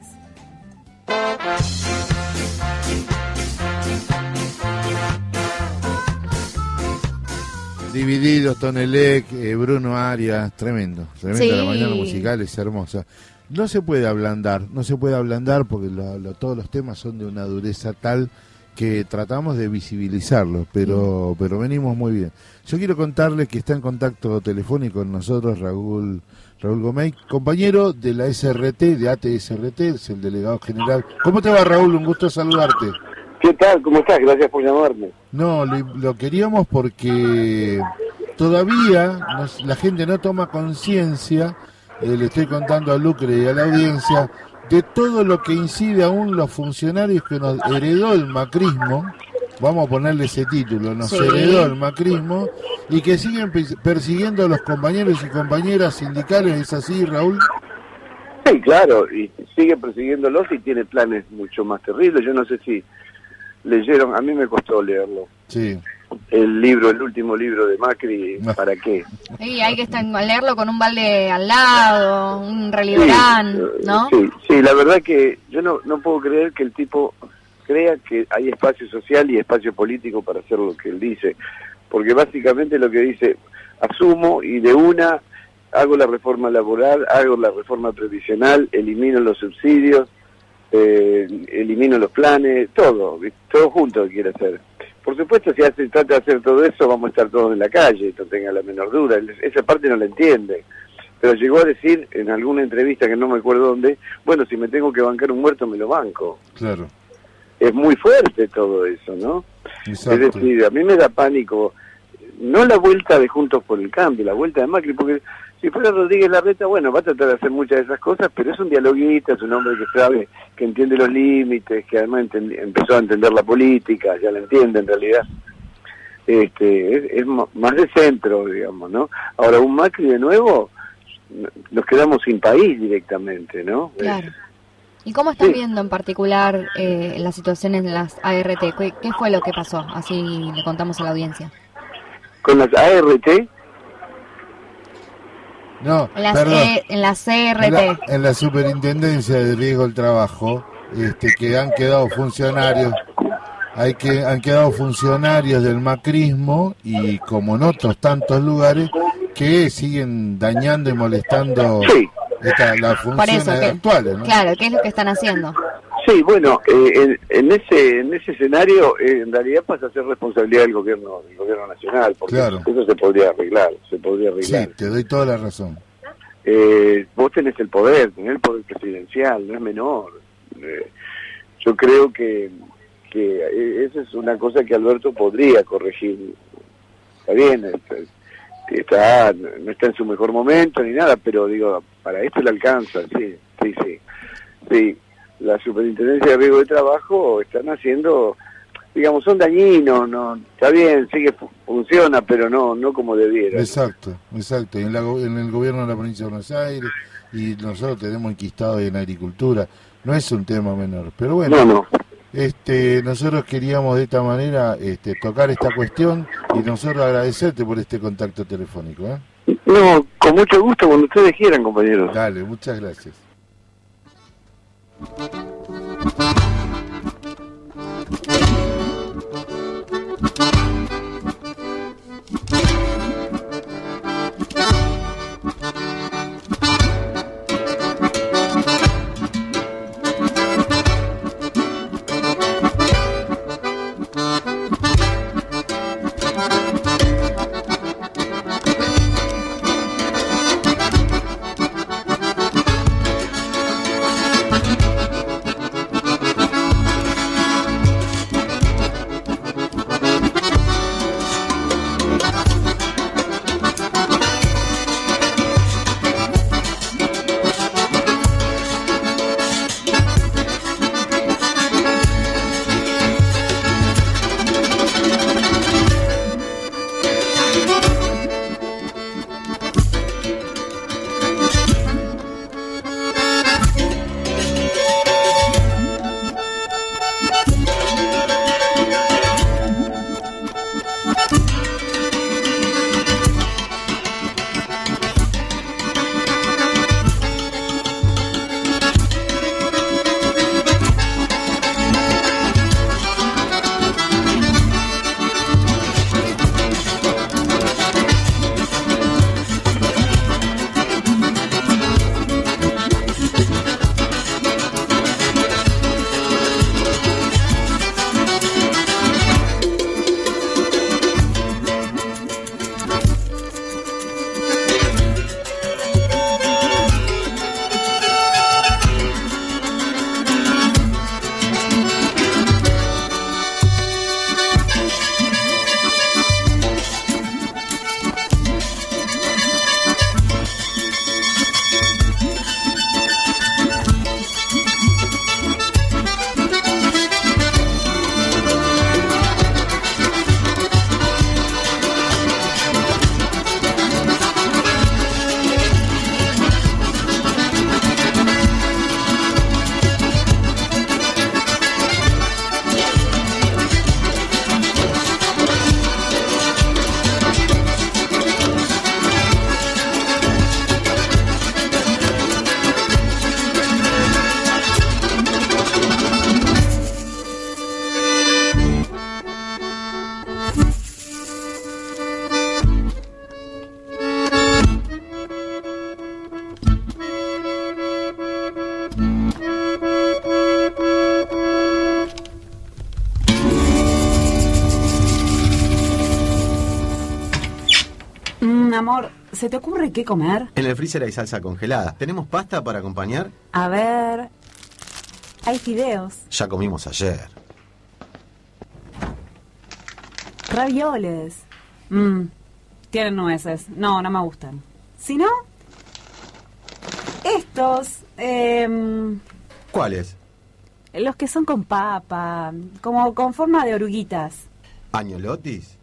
Divididos, Tonelec, eh, Bruno Arias, tremendo, tremendo.
Sí.
La mañana musical es hermosa. No se puede ablandar, no se puede ablandar porque lo- lo- todos los temas son de una dureza tal que tratamos de visibilizarlos, pero, pero venimos muy bien. Yo quiero contarles que está en contacto telefónico con nosotros Raúl, Raúl Gomey, compañero de la SRT, de ATSRT, es el delegado general. ¿Cómo te va Raúl? Un gusto saludarte.
¿Qué tal? ¿Cómo estás? Gracias por llamarme.
No, lo, lo queríamos porque todavía nos- la gente no toma conciencia, eh, le estoy contando a Lucre y a la audiencia, de todo lo que incide aún los funcionarios que nos heredó el macrismo, vamos a ponerle ese título, nos
Sí.
heredó el macrismo, y que siguen pe- persiguiendo a los compañeros y compañeras sindicales, ¿es así, Raúl?
Sí, claro, y sigue persiguiéndolos y tiene planes mucho más terribles. Yo no sé si leyeron, a mí me costó leerlo,
Sí.
El libro, el último libro de Macri, ¿para qué?
Y hay que estar, leerlo con un balde al lado, un reliberán, ¿no?
Sí, sí, la verdad que yo no, no puedo creer que el tipo crea que hay espacio social y espacio político para hacer lo que él dice, porque básicamente lo que dice, asumo y de una hago la reforma laboral, hago la reforma previsional, elimino los subsidios, eh, elimino los planes, todo, todo junto quiere hacer. Por supuesto, si hace, trata de hacer todo eso, vamos a estar todos en la calle, no tenga la menor duda. Esa parte no la entiende. Pero llegó a decir en alguna entrevista que no me acuerdo dónde, bueno, si me tengo que bancar un muerto, me lo banco.
Claro.
Es muy fuerte todo eso, ¿no?
Exacto.
Es decir, a mí me da pánico, no la vuelta de Juntos por el Cambio, la vuelta de Macri, porque si fuera Rodríguez Larreta, bueno, va a tratar de hacer muchas de esas cosas, pero es un dialoguista, es un hombre que sabe, que entiende los límites, que además empezó a entender la política, ya la entiende en realidad. Este, es, es más de centro, digamos, ¿no? Ahora, un Macri de nuevo, nos quedamos sin país directamente, ¿no?
Claro. ¿Y cómo están viendo en particular eh, la situación en las ART? ¿Qué, qué fue lo que pasó? Así le contamos a la audiencia.
Con las ART,
No,
En las,
perdón.
E- en las CRT.
En la, en la superintendencia de riesgo del trabajo, este, que han quedado funcionarios, hay que han quedado funcionarios del macrismo y como en otros tantos lugares que siguen dañando y molestando esta- las funciones
eso, que-
actuales, ¿no?
claro, ¿qué es lo que están haciendo?
Sí, bueno, eh, en, en ese en ese escenario eh, en realidad pasa a ser responsabilidad del gobierno del gobierno nacional, porque
Claro.
eso se podría arreglar, se podría
Sí,
arreglar.
te doy toda la razón.
Eh, vos tenés el poder, tenés el poder presidencial, no es menor. Eh, yo creo que que eh, esa es una cosa que Alberto podría corregir. Está bien, está, está- no está en su mejor momento ni nada, pero digo, para esto le alcanza, sí, sí, sí. Sí, la superintendencia de riesgo de trabajo están haciendo, digamos, son dañinos, no, está bien, sí que fu- funciona, pero no, no como debiera.
Exacto, exacto. En, la en el gobierno de la provincia de Buenos Aires y nosotros tenemos enquistado en agricultura. No es un tema menor, pero bueno.
No, no.
Este, nosotros queríamos de esta manera este, tocar esta cuestión y nosotros agradecerte por este contacto telefónico. ¿eh?
No, con mucho gusto, cuando ustedes quieran, compañeros.
Dale, muchas gracias.
Música ¿Se te ocurre qué comer?
En el freezer hay salsa congelada. ¿Tenemos pasta para acompañar?
A ver. Hay fideos,
Ya comimos ayer.
ravioles. Mmm. Tienen nueces. No, no me gustan. Si no. Estos. em,
¿Cuáles?
los que son con papa. Como con forma de oruguitas.
¿Añolotis?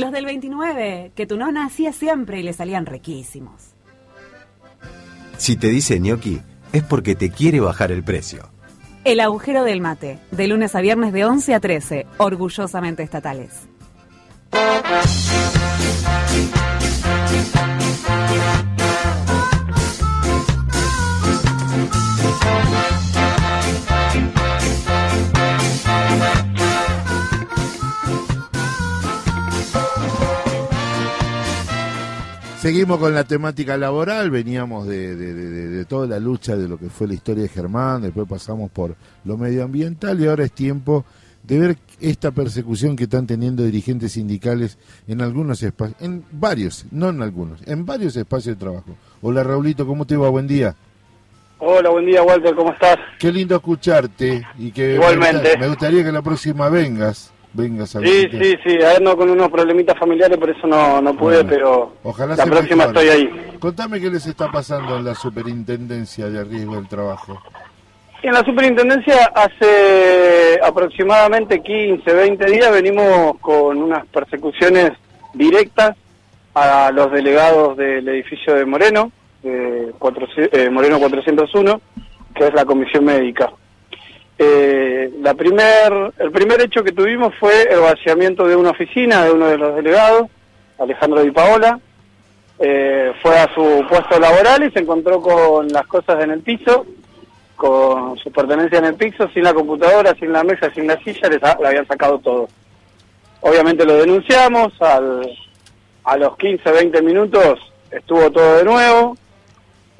Los del 29, que tu nona hacía siempre y le salían riquísimos.
Si te dice gnocchi, es porque te quiere bajar el precio.
El agujero del mate, de lunes a viernes de 11 a 13, orgullosamente estatales.
Seguimos con la temática laboral, veníamos de, de- de- de- de toda la lucha de lo que fue la historia de Germán, después pasamos por lo medioambiental y ahora es tiempo de ver esta persecución que están teniendo dirigentes sindicales en algunos espacios, en varios, no en algunos, en varios espacios de trabajo. Hola Raulito, ¿cómo te va? Buen día.
Hola, buen día, Walter, ¿cómo estás?
Qué lindo escucharte y que
Igualmente.
Me gustaría que la próxima vengas, vengas a
Sí, sí, sí, ando con unos problemitas familiares, por eso no, no pude,
Bueno,
pero
Ojalá
la próxima estoy ahí.
Contame qué les está pasando en la superintendencia de riesgo del trabajo.
En la superintendencia hace aproximadamente 15, 20 días venimos con unas persecuciones directas a los delegados del edificio de Moreno, de cuatro- eh, Moreno 401, que es la comisión médica. Eh, la primer, el primer hecho que tuvimos fue el vaciamiento de una oficina de uno de los delegados, Alejandro Di Paola. Eh, fue a su puesto laboral y se encontró con las cosas en el piso, con su pertenencia en el piso, sin la computadora, sin la mesa, sin la silla, le, sa- le habían sacado todo. Obviamente lo denunciamos, al, a los 15, 20 minutos estuvo todo de nuevo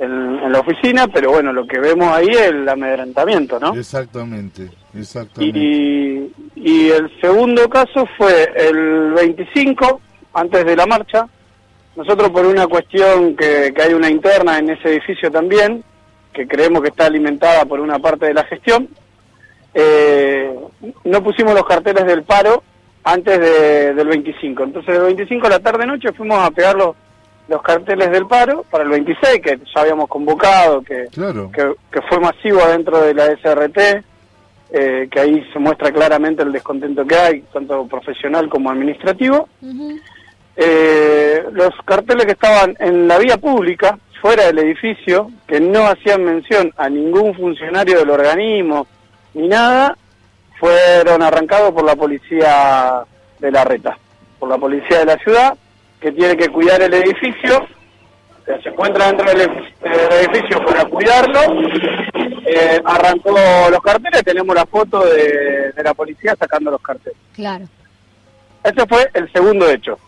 en, en la oficina, pero bueno, lo que vemos ahí es el amedrentamiento, ¿no?
Exactamente, exactamente.
Y, y el segundo caso fue el 25, antes de la marcha. Nosotros por una cuestión que, que hay una interna en ese edificio también, que creemos que está alimentada por una parte de la gestión, eh, no pusimos los carteles del paro antes de- del 25. Entonces el 25 a la tarde-noche fuimos a pegar los, carteles del paro para el 26, que ya habíamos convocado, que,
Claro.
que, que fue masivo adentro de la SRT, eh, que ahí se muestra claramente el descontento que hay, tanto profesional como administrativo. Eh, los carteles que estaban en la vía pública, fuera del edificio, que no hacían mención a ningún funcionario del organismo ni nada, fueron arrancados por la policía de la reta, por la policía de la ciudad, que tiene que cuidar el edificio, se encuentra dentro del edificio para cuidarlo, eh, arrancó los carteles, tenemos la foto de, de la policía sacando los carteles.
Claro.
Ese fue el segundo hecho.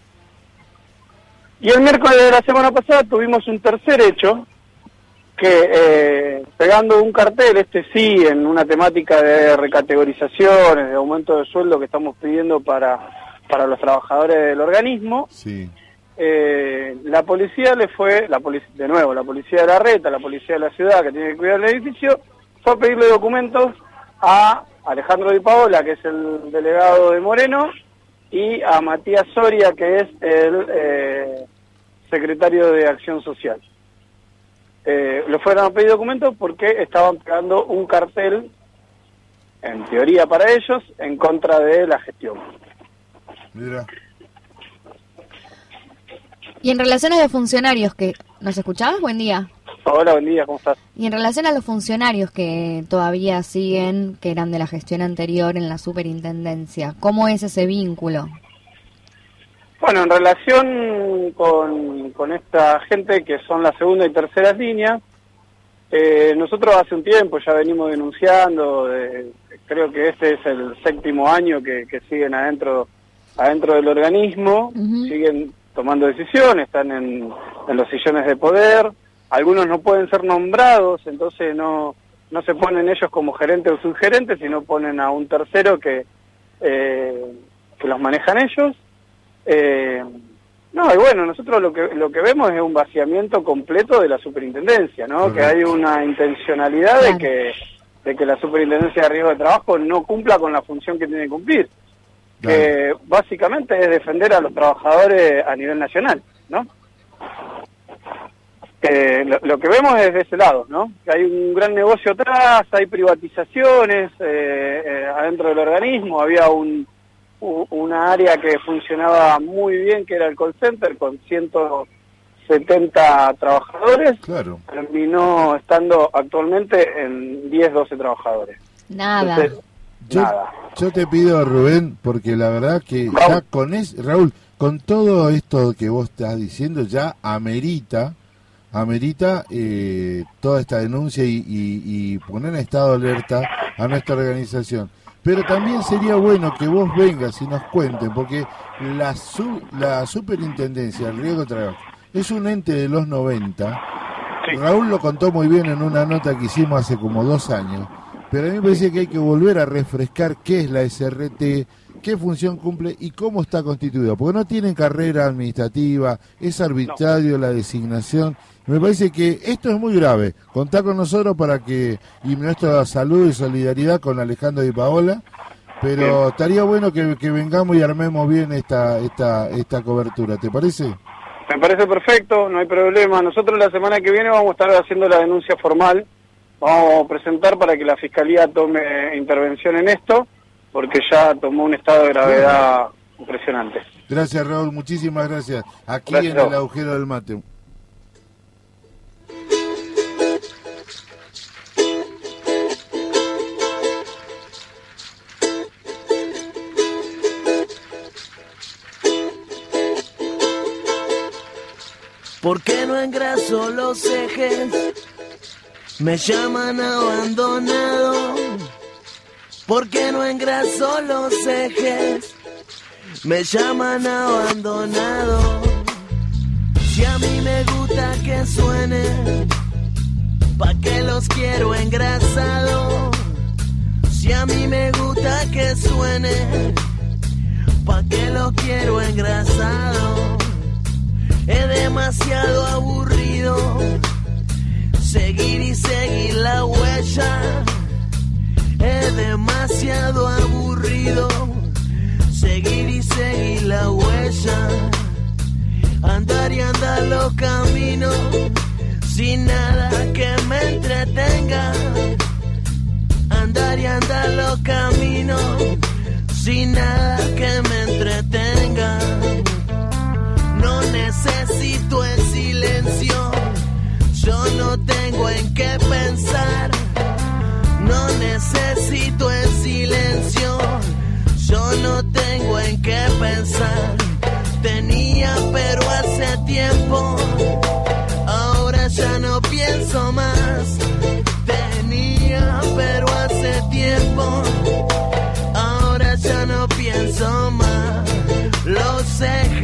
Y el miércoles de la semana pasada tuvimos un tercer hecho, que eh, pegando un cartel, este sí, en una temática de recategorizaciones, de aumento de sueldo que estamos pidiendo para, para los trabajadores del organismo,
Sí.
eh, la policía le fue, la de nuevo, la policía de la reta, la policía de la ciudad que tiene que cuidar el edificio, fue a pedirle documentos a Alejandro Di Paola, que es el delegado de Moreno, y a Matías Soria, que es el eh, secretario de Acción Social. Eh, le fueron a pedir documentos porque estaban pegando un cartel, en teoría para ellos, en contra de la gestión.
Mira.
Y en relación a los funcionarios que... ¿Nos escuchabas? Buen día.
Hola, buen día, ¿cómo estás?
Y en relación a los funcionarios que todavía siguen, que eran de la gestión anterior en la superintendencia, ¿cómo es ese vínculo?
Bueno, en relación con, con esta gente que son las segunda y terceras líneas, eh, nosotros hace un tiempo ya venimos denunciando, de- creo que este es el séptimo año que, que siguen adentro, adentro del organismo, siguen tomando decisiones, están en, en los sillones de poder, algunos no pueden ser nombrados, entonces no, no se ponen ellos como gerente o subgerente, sino ponen a un tercero que, eh, que los manejan ellos. Eh, No, y bueno, nosotros lo que lo que vemos es un vaciamiento completo de la superintendencia, ¿no? Que hay una intencionalidad de que de que la superintendencia de riesgo de trabajo no cumpla con la función que tiene que cumplir, que básicamente es defender a los trabajadores a nivel nacional, ¿no? Eh, lo, lo que vemos es de ese lado, ¿no? Que hay un gran negocio atrás, hay privatizaciones eh, eh, adentro del organismo, había un, u- una área que funcionaba muy bien, que era el call center, con 170 trabajadores,
Claro.
terminó estando actualmente en 10, 12 trabajadores.
Nada.
Entonces,
Yo, yo te pido, Rubén, porque la verdad que ya con es, Raúl, con todo esto que vos estás diciendo, ya amerita, amerita eh, toda esta denuncia y, y- y poner en estado alerta a nuestra organización. Pero también sería bueno que vos vengas y nos cuenten, porque la, su- la superintendencia del riesgo de trabajo es un ente de los 90. Raúl lo contó muy bien en una nota que hicimos hace como dos años. Pero a mí me parece que hay que volver a refrescar qué es la SRT, qué función cumple y cómo está constituida. Porque no tienen carrera administrativa, es arbitrario la designación. Me parece que esto es muy grave. Contá con nosotros para que, y nuestra salud y solidaridad con Alejandro y Paola, pero estaría bueno que, que vengamos y armemos bien esta, esta, esta cobertura. ¿Te parece?
Me parece perfecto, no hay problema. Nosotros la semana que viene vamos a estar haciendo la denuncia formal. Vamos a presentar para que la Fiscalía tome intervención en esto, porque ya tomó un estado de gravedad impresionante.
Gracias, Raúl. Muchísimas gracias. Aquí
Gracias,
en el agujero del mate.
¿Por qué no engraso los ejes? Me llaman abandonado. ¿Por qué no engraso los ejes? Me llaman abandonado. Si a mí me gusta que suene, ¿pa' qué los quiero engrasado? Si a mí me gusta que suene, ¿pa' qué los quiero engrasado? Es demasiado aburrido seguir y seguir la huella. Es demasiado aburrido seguir y seguir la huella. Andar y andar los caminos sin nada que me entretenga. Andar y andar los caminos sin nada que me entretenga. No necesito el silencio, yo no tengo en qué pensar. No necesito el silencio, yo no tengo en qué pensar. Tenía pero hace tiempo, ahora ya no pienso más. Tenía pero hace tiempo, ahora ya no pienso más.
Probando,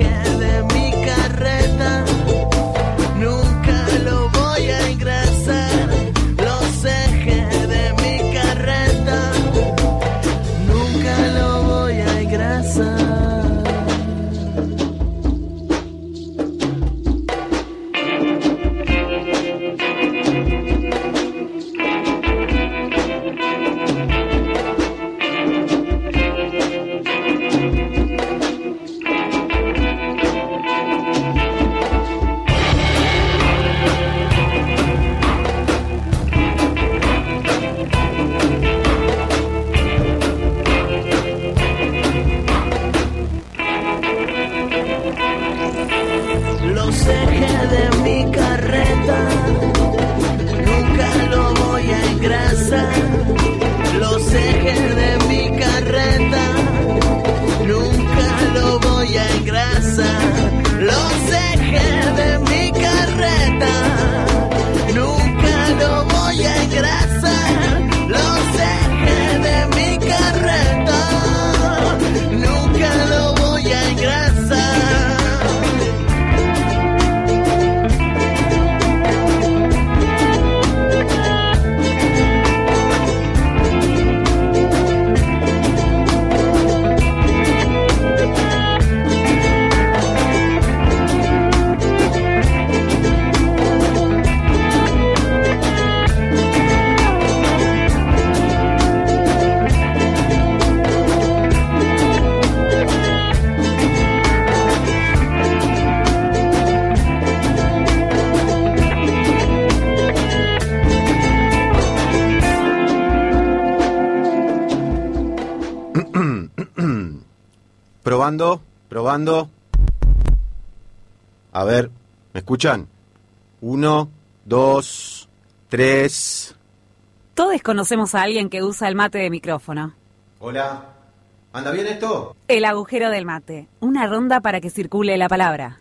escuchan? Uno, dos, tres.
Todos conocemos a alguien que usa el mate de micrófono.
Hola. ¿Anda bien esto?
El agujero del mate. Una ronda para que circule la palabra.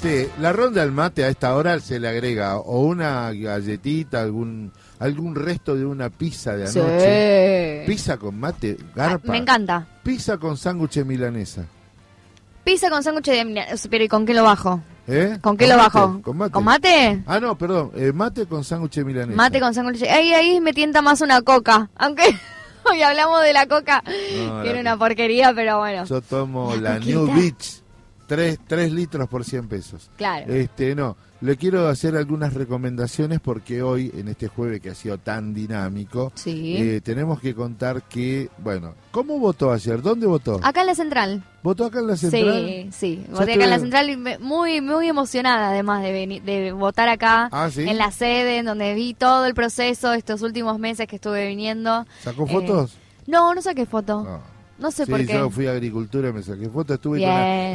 Sí, la ronda del mate a esta hora se le agrega o una galletita, algún algún resto de una pizza de
Sí.
anoche. Pizza con mate, garpa.
Me encanta.
Pizza con sándwich milanesa.
Pizza con sándwich de milanesa. Pero ¿y con qué lo bajo?
¿Eh?
¿Con qué
Con
lo
mate,
bajo?
Con mate.
¿Con mate?
Ah, no, perdón. eh, mate con sándwich milanesa.
Mate con sándwich. Ahí, ahí me tienta más una coca. Aunque hoy hablamos de la coca.
No, la
una porquería, pero bueno.
Yo tomo la. New Beach. 3, litros por 100 pesos.
Claro.
Este, no, le quiero hacer algunas recomendaciones porque hoy, en este jueves que ha sido tan dinámico,
Sí.
eh, tenemos que contar que, bueno, ¿cómo votó ayer? ¿Dónde votó?
Acá en la central.
¿Votó acá en la central?
Sí, sí. Voté acá en la central y me- muy, muy emocionada además de venir, de votar acá
Ah, ¿sí?
en la sede, en donde vi todo el proceso estos últimos meses que estuve viniendo.
¿Sacó
Eh,
fotos?
No, no saqué foto. No, sé
sí,
por qué.
yo fui a agricultura me saqué fotos. Estuve con,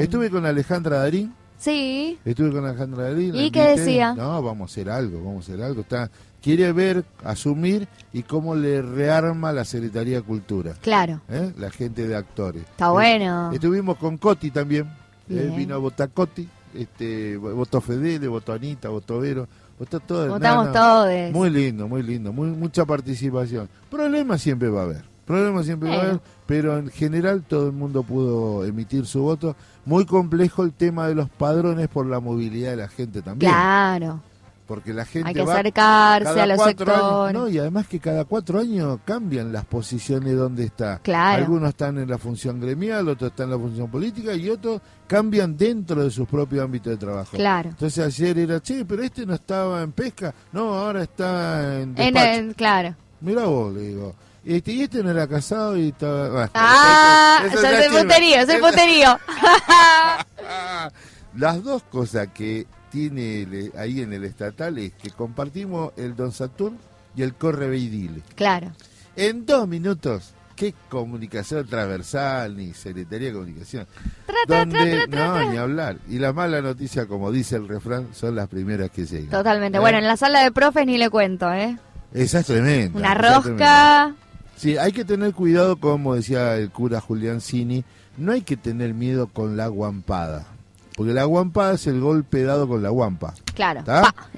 estuve con Alejandra Darín.
Sí.
Estuve con Alejandra Darín.
¿Y qué
invité.
decía?
No, vamos a hacer algo, vamos a hacer algo. Está, quiere ver, asumir y cómo le rearma la Secretaría de Cultura.
Claro.
¿eh? La gente de actores.
Está
Eh,
bueno.
Estuvimos con Coti también. eh, vino a votar Coti. Este, votó Fedele, votó Anita, votó Vero. Votó todo.
Votamos todos.
Muy lindo, muy lindo. Muy, mucha participación. Problemas siempre va a haber. Problemas siempre va a haber. Pero en general todo el mundo pudo emitir su voto. Muy complejo el tema de los padrones por la movilidad de la gente también.
Claro.
Porque la gente
Hay que
va
acercarse a los sectores.
no, y además que cada cuatro años cambian las posiciones donde está.
Claro.
Algunos están en la función gremial, otros están en la función política y otros cambian dentro de sus propios ámbitos de trabajo.
Claro.
Entonces ayer era, che, pero este no estaba en pesca. No, ahora está en
En el- claro.
Mirá vos, le digo. Este, y este no era casado y estaba... bueno,
Ah,
eso-
eso
eso
es
ya sirve.
puterío, puterío.
Las dos cosas que tiene el- ahí en el estatal es que compartimos el Don Saturn y el Corre Beidile.
Claro.
En dos minutos, qué comunicación transversal, ni Secretaría de Comunicación.
tra,
Donde,
tra, tra,
no, ni hablar. Y la mala noticia, como dice el refrán, son las primeras que llegan.
Totalmente.
¿Eh?
Bueno, en la sala de profes ni le cuento, ¿eh?
Esa es tremenda.
Una rosca.
Sí, hay que tener cuidado, como decía el cura Julián Cini, no hay que tener miedo con la guampada. Porque la guampada es el golpe dado con la guampa.
Claro.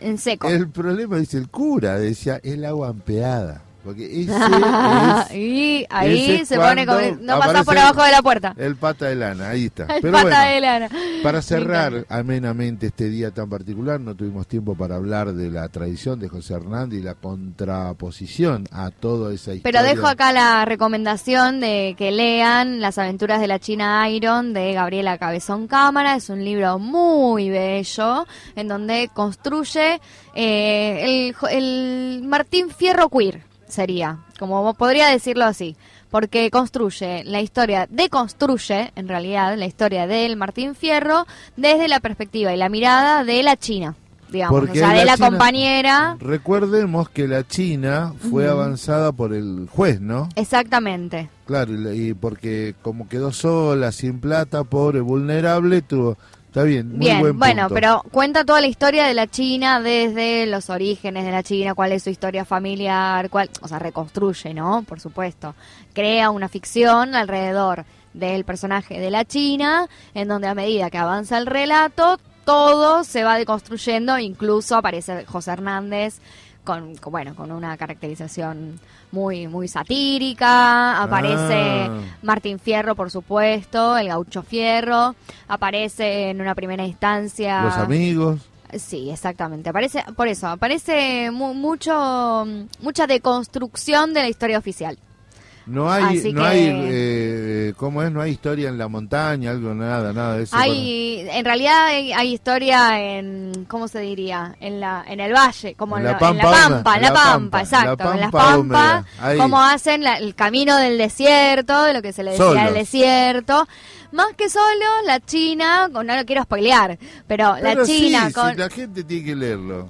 En seco.
El problema, dice el cura, decía, es la guampeada. Porque ese es
y ahí
ese
se pone como... No pasás por abajo de la puerta.
El pata de lana, ahí está.
El
Pero
pata
bueno,
de lana.
para cerrar amenamente este día tan particular, no tuvimos tiempo para hablar de la tradición de José Hernández y la contraposición a toda esa historia.
Pero dejo acá la recomendación de que lean Las aventuras de la China Iron de Gabriela Cabezón Cámara. Es un libro muy bello en donde construye eh, el, el Martín Fierro Queer, sería, como podría decirlo así. Porque construye la historia, deconstruye en realidad la historia del Martín Fierro desde la perspectiva y la mirada de la China, digamos,
Porque
o sea, de la
China-
compañera.
Recordemos que la China fue avanzada por el juez, ¿no?
Exactamente.
Claro, y, la- y porque como quedó sola, sin plata, pobre, vulnerable, tuvo... Está bien, muy
Bien,
buen
bueno, pero cuenta toda la historia de la China desde los orígenes de la China, cuál es su historia familiar, cuál, o sea, reconstruye, ¿no? Por supuesto. Crea una ficción alrededor del personaje de la China, en donde a medida que avanza el relato, todo se va deconstruyendo, incluso aparece José Hernández con, con, bueno, con una caracterización muy muy satírica, aparece
Ah.
Martín Fierro, por supuesto, el gaucho Fierro, aparece en una primera instancia.
Los amigos.
Sí, exactamente. Aparece, por eso, aparece mu- mucho, mucha deconstrucción de la historia oficial.
No hay,
Así
no
que-
hay, eh, ¿cómo es? No hay historia en la montaña, algo, nada, nada de eso.
Hay, en realidad hay, hay historia en, ¿cómo se diría? En la, en el valle, como
En
en,
la
lo- en la
pampa
pampa, en la pampa,
pampa,
exacto,
la
en las
pampa
pampas, como hacen la- el camino del desierto, de lo que se le decía
Solos.
el desierto. Más que solo, la China, no lo quiero spoilear, pero,
Pero
la China
sí,
con...
la gente tiene que leerlo.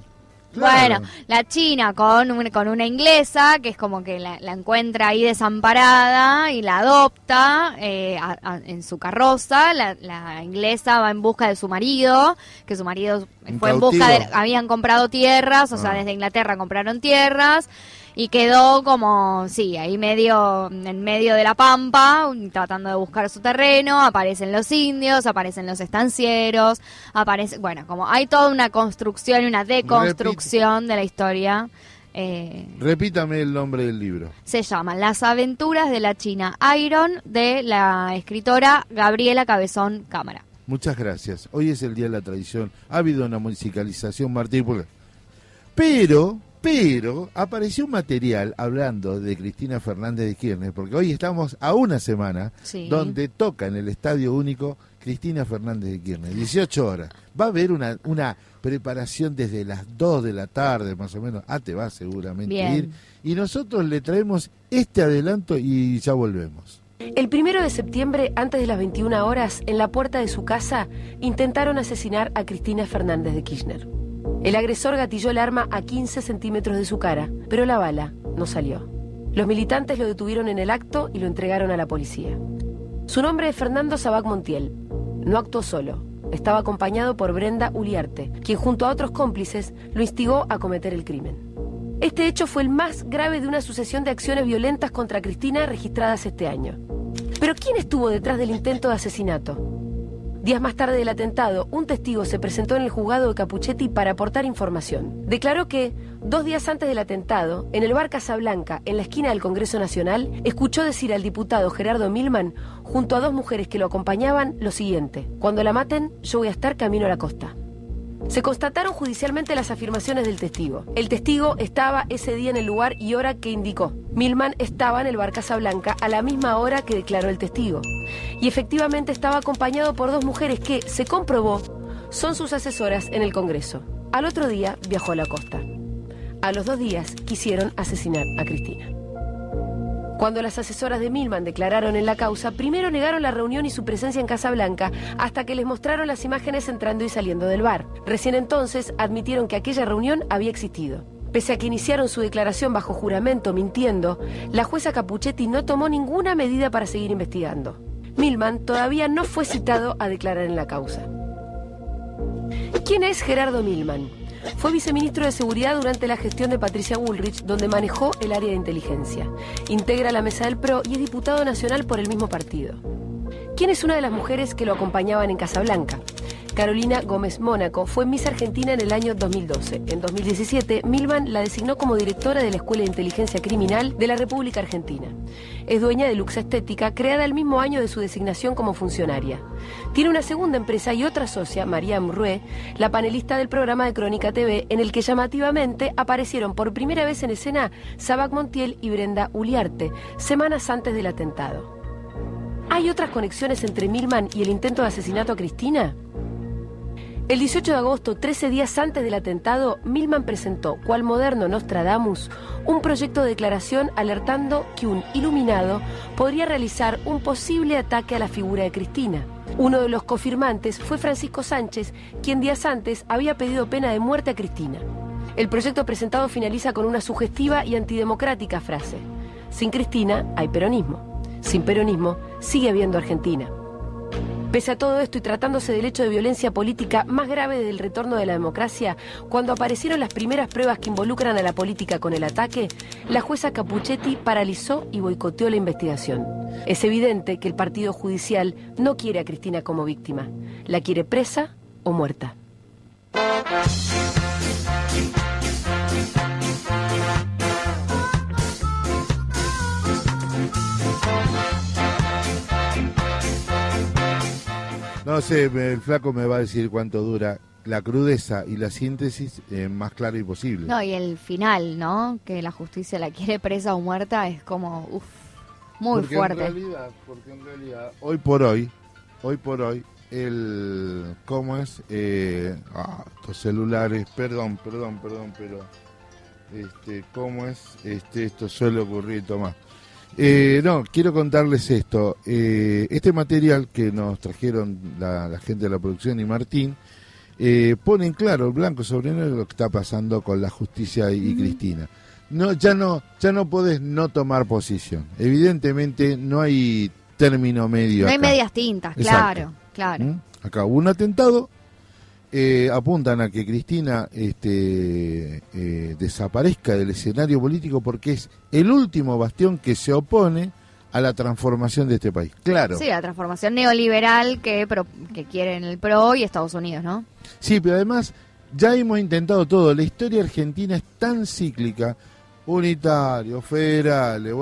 Bueno, la china con, un- con una inglesa que es como que la, la encuentra ahí desamparada y la adopta eh, a- a- en su carroza. La, la inglesa va en busca de su marido, que su marido
Un
fue en busca de... Habían comprado tierras, o sea,
Ah.
desde Inglaterra compraron tierras. Y quedó como, sí, ahí medio, en medio de la pampa, tratando de buscar su terreno, aparecen los indios, aparecen los estancieros, aparece, bueno, como hay toda una construcción y una deconstrucción de la historia. eh,
Repítame el nombre del libro.
se llama Las aventuras de la China Iron de la escritora Gabriela Cabezón Cámara.
Muchas gracias. Hoy es el Día de la Tradición. Ha habido una musicalización, Martín. Pero, pero, apareció un material hablando de Cristina Fernández de Kirchner, porque hoy estamos a una semana
Sí.
donde toca en el Estadio Único Cristina Fernández de Kirchner, 18 horas. Va a haber una, una preparación desde las 2 de la tarde, más o menos. Ah, te va seguramente
Bien.
ir. Y nosotros le traemos este adelanto y ya volvemos.
El primero de septiembre, antes de las 21 horas, en la puerta de su casa, intentaron asesinar a Cristina Fernández de Kirchner. El agresor gatilló el arma a 15 centímetros de su cara, pero la bala no salió. Los militantes lo detuvieron en el acto y lo entregaron a la policía. Su nombre es Fernando Sabac Montiel. No actuó solo. Estaba acompañado por Brenda Uliarte, quien junto a otros cómplices lo instigó a cometer el crimen. Este hecho fue el más grave de una sucesión de acciones violentas contra Cristina registradas este año. Pero ¿quién estuvo detrás del intento de asesinato? Días más tarde del atentado, un testigo se presentó en el juzgado de Capuchetti para aportar información. Declaró que, dos días antes del atentado, en el bar Casablanca, en la esquina del Congreso Nacional, escuchó decir al diputado Gerardo Milman, junto a dos mujeres que lo acompañaban, lo siguiente: Cuando la maten, yo voy a estar camino a la costa. Se constataron judicialmente las afirmaciones del testigo. El testigo estaba ese día en el lugar y hora que indicó. Milman estaba en el bar Casablanca a la misma hora que declaró el testigo. Y efectivamente estaba acompañado por dos mujeres que, se comprobó, son sus asesoras en el Congreso. Al otro día viajó a la costa. A los dos días quisieron asesinar a Cristina. Cuando las asesoras de Milman declararon en la causa, primero negaron la reunión y su presencia en Casa Blanca hasta que les mostraron las imágenes entrando y saliendo del bar. Recién entonces admitieron que aquella reunión había existido. Pese a que iniciaron su declaración bajo juramento mintiendo, la jueza Capuchetti no tomó ninguna medida para seguir investigando. Milman todavía no fue citado a declarar en la causa. ¿Quién es Gerardo Milman? Fue viceministro de Seguridad durante la gestión de Patricia Bullrich, donde manejó el área de inteligencia. Integra la mesa del PRO y es diputado nacional por el mismo partido. ¿Quién es una de las mujeres que lo acompañaban en Casablanca? Carolina Gómez Mónaco fue Miss Argentina en el año 2012. En 2017, Milman la designó como directora de la Escuela de Inteligencia Criminal de la República Argentina. Es dueña de Lux Estética, creada el mismo año de su designación como funcionaria. Tiene una segunda empresa y otra socia, María Mrué, la panelista del programa de Crónica TV, en el que llamativamente aparecieron por primera vez en escena Sabac Montiel y Brenda Uliarte, semanas antes del atentado. ¿Hay otras conexiones entre Milman y el intento de asesinato a Cristina? El 18 de agosto, 13 días antes del atentado, Milman presentó, cual moderno Nostradamus, un proyecto de declaración alertando que un iluminado podría realizar un posible ataque a la figura de Cristina. Uno de los confirmantes fue Francisco Sánchez, quien días antes había pedido pena de muerte a Cristina. El proyecto presentado finaliza con una sugestiva y antidemocrática frase. Sin Cristina hay peronismo. Sin peronismo sigue habiendo Argentina. Pese a todo esto y tratándose del hecho de violencia política más grave desde el retorno de la democracia, cuando aparecieron las primeras pruebas que involucran a la política con el ataque, la jueza Capuchetti paralizó y boicoteó la investigación. Es evidente que el Partido Judicial no quiere a Cristina como víctima, la quiere presa o muerta.
No sé, el flaco me va a decir cuánto dura la crudeza y la síntesis eh, más claro y posible.
No, y el final, ¿no? Que la justicia la quiere presa o muerta es como, uff, muy
Porque
fuerte.
En realidad, porque en realidad, hoy por hoy, hoy por hoy, el. ¿Cómo es? Eh, ah, estos celulares, perdón, perdón, perdón, pero. Este, ¿Cómo es? Este, esto suele ocurrir, Tomás. Eh, no, quiero contarles esto. Eh, este material que nos trajeron la, la gente de la producción y Martín eh, ponen claro, blanco sobre negro, lo que está pasando con la justicia y, Cristina. No, ya no, ya no podés no tomar posición. Evidentemente no hay término medio.
No hay medias tintas,
Exacto.
claro, claro.
¿Mm? Acá hubo un atentado, eh, apuntan a que Cristina este, eh, desaparezca del escenario político porque es el último bastión que se opone a la transformación de este país. Claro.
Sí, la transformación neoliberal que, pro- que quieren el PRO y Estados Unidos, ¿no?
Sí, pero además ya hemos intentado todo. La historia argentina es tan cíclica, unitario, federales,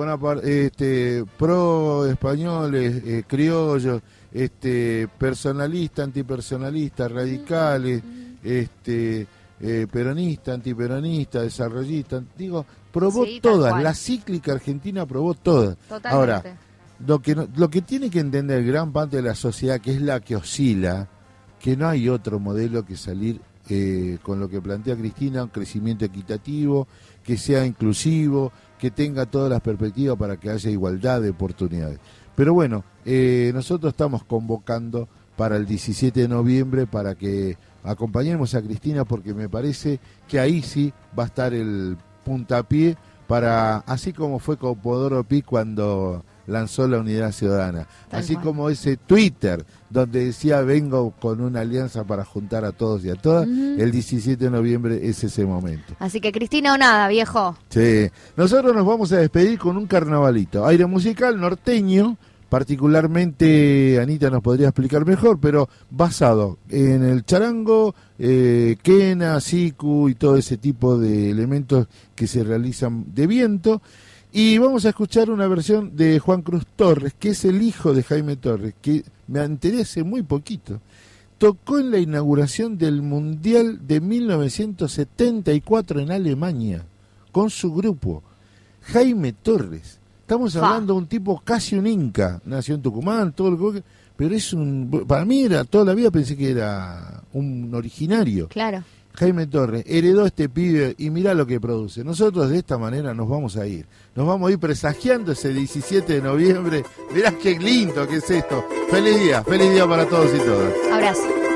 este, pro españoles, eh, criollos, este, personalista, antipersonalista, radicales, este, eh, peronista, antiperonista, desarrollista. Digo, probó
Sí,
todas. La cíclica argentina probó todas.
Totalmente.
Ahora, lo que, lo que tiene que entender gran parte de la sociedad, que es la que oscila, que no hay otro modelo que salir eh, con lo que plantea Cristina, un crecimiento equitativo, que sea inclusivo, que tenga todas las perspectivas para que haya igualdad de oportunidades. Pero bueno, eh, nosotros estamos convocando para el 17 de noviembre para que acompañemos a Cristina porque me parece que ahí sí va a estar el puntapié para, así como fue con Podoro Pi cuando lanzó la Unidad Ciudadana,
Tal
así
cual.
como ese Twitter donde decía vengo con una alianza para juntar a todos y a todas, el 17 de noviembre es ese momento.
Así que Cristina o nada, viejo.
Sí. Nosotros nos vamos a despedir con un carnavalito. Aire musical norteño, particularmente Anita nos podría explicar mejor, pero basado en el charango, eh, quena, siku y todo ese tipo de elementos que se realizan de viento. Y vamos a escuchar una versión de Juan Cruz Torres, que es el hijo de Jaime Torres, que me enteré hace muy poquito. Tocó en la inauguración del Mundial de 1974 en Alemania, con su grupo. Jaime Torres. Estamos hablando de un tipo casi un inca. Nació en Tucumán, todo lo que... Pero es un... Para mí era, toda la vida pensé que era un originario.
Claro.
Jaime Torres heredó este pibe y mirá lo que produce. Nosotros de esta manera nos vamos a ir. Nos vamos a ir presagiando ese 17 de noviembre. Mirá qué lindo que es esto. Feliz día, feliz día para todos y todas.
Abrazo.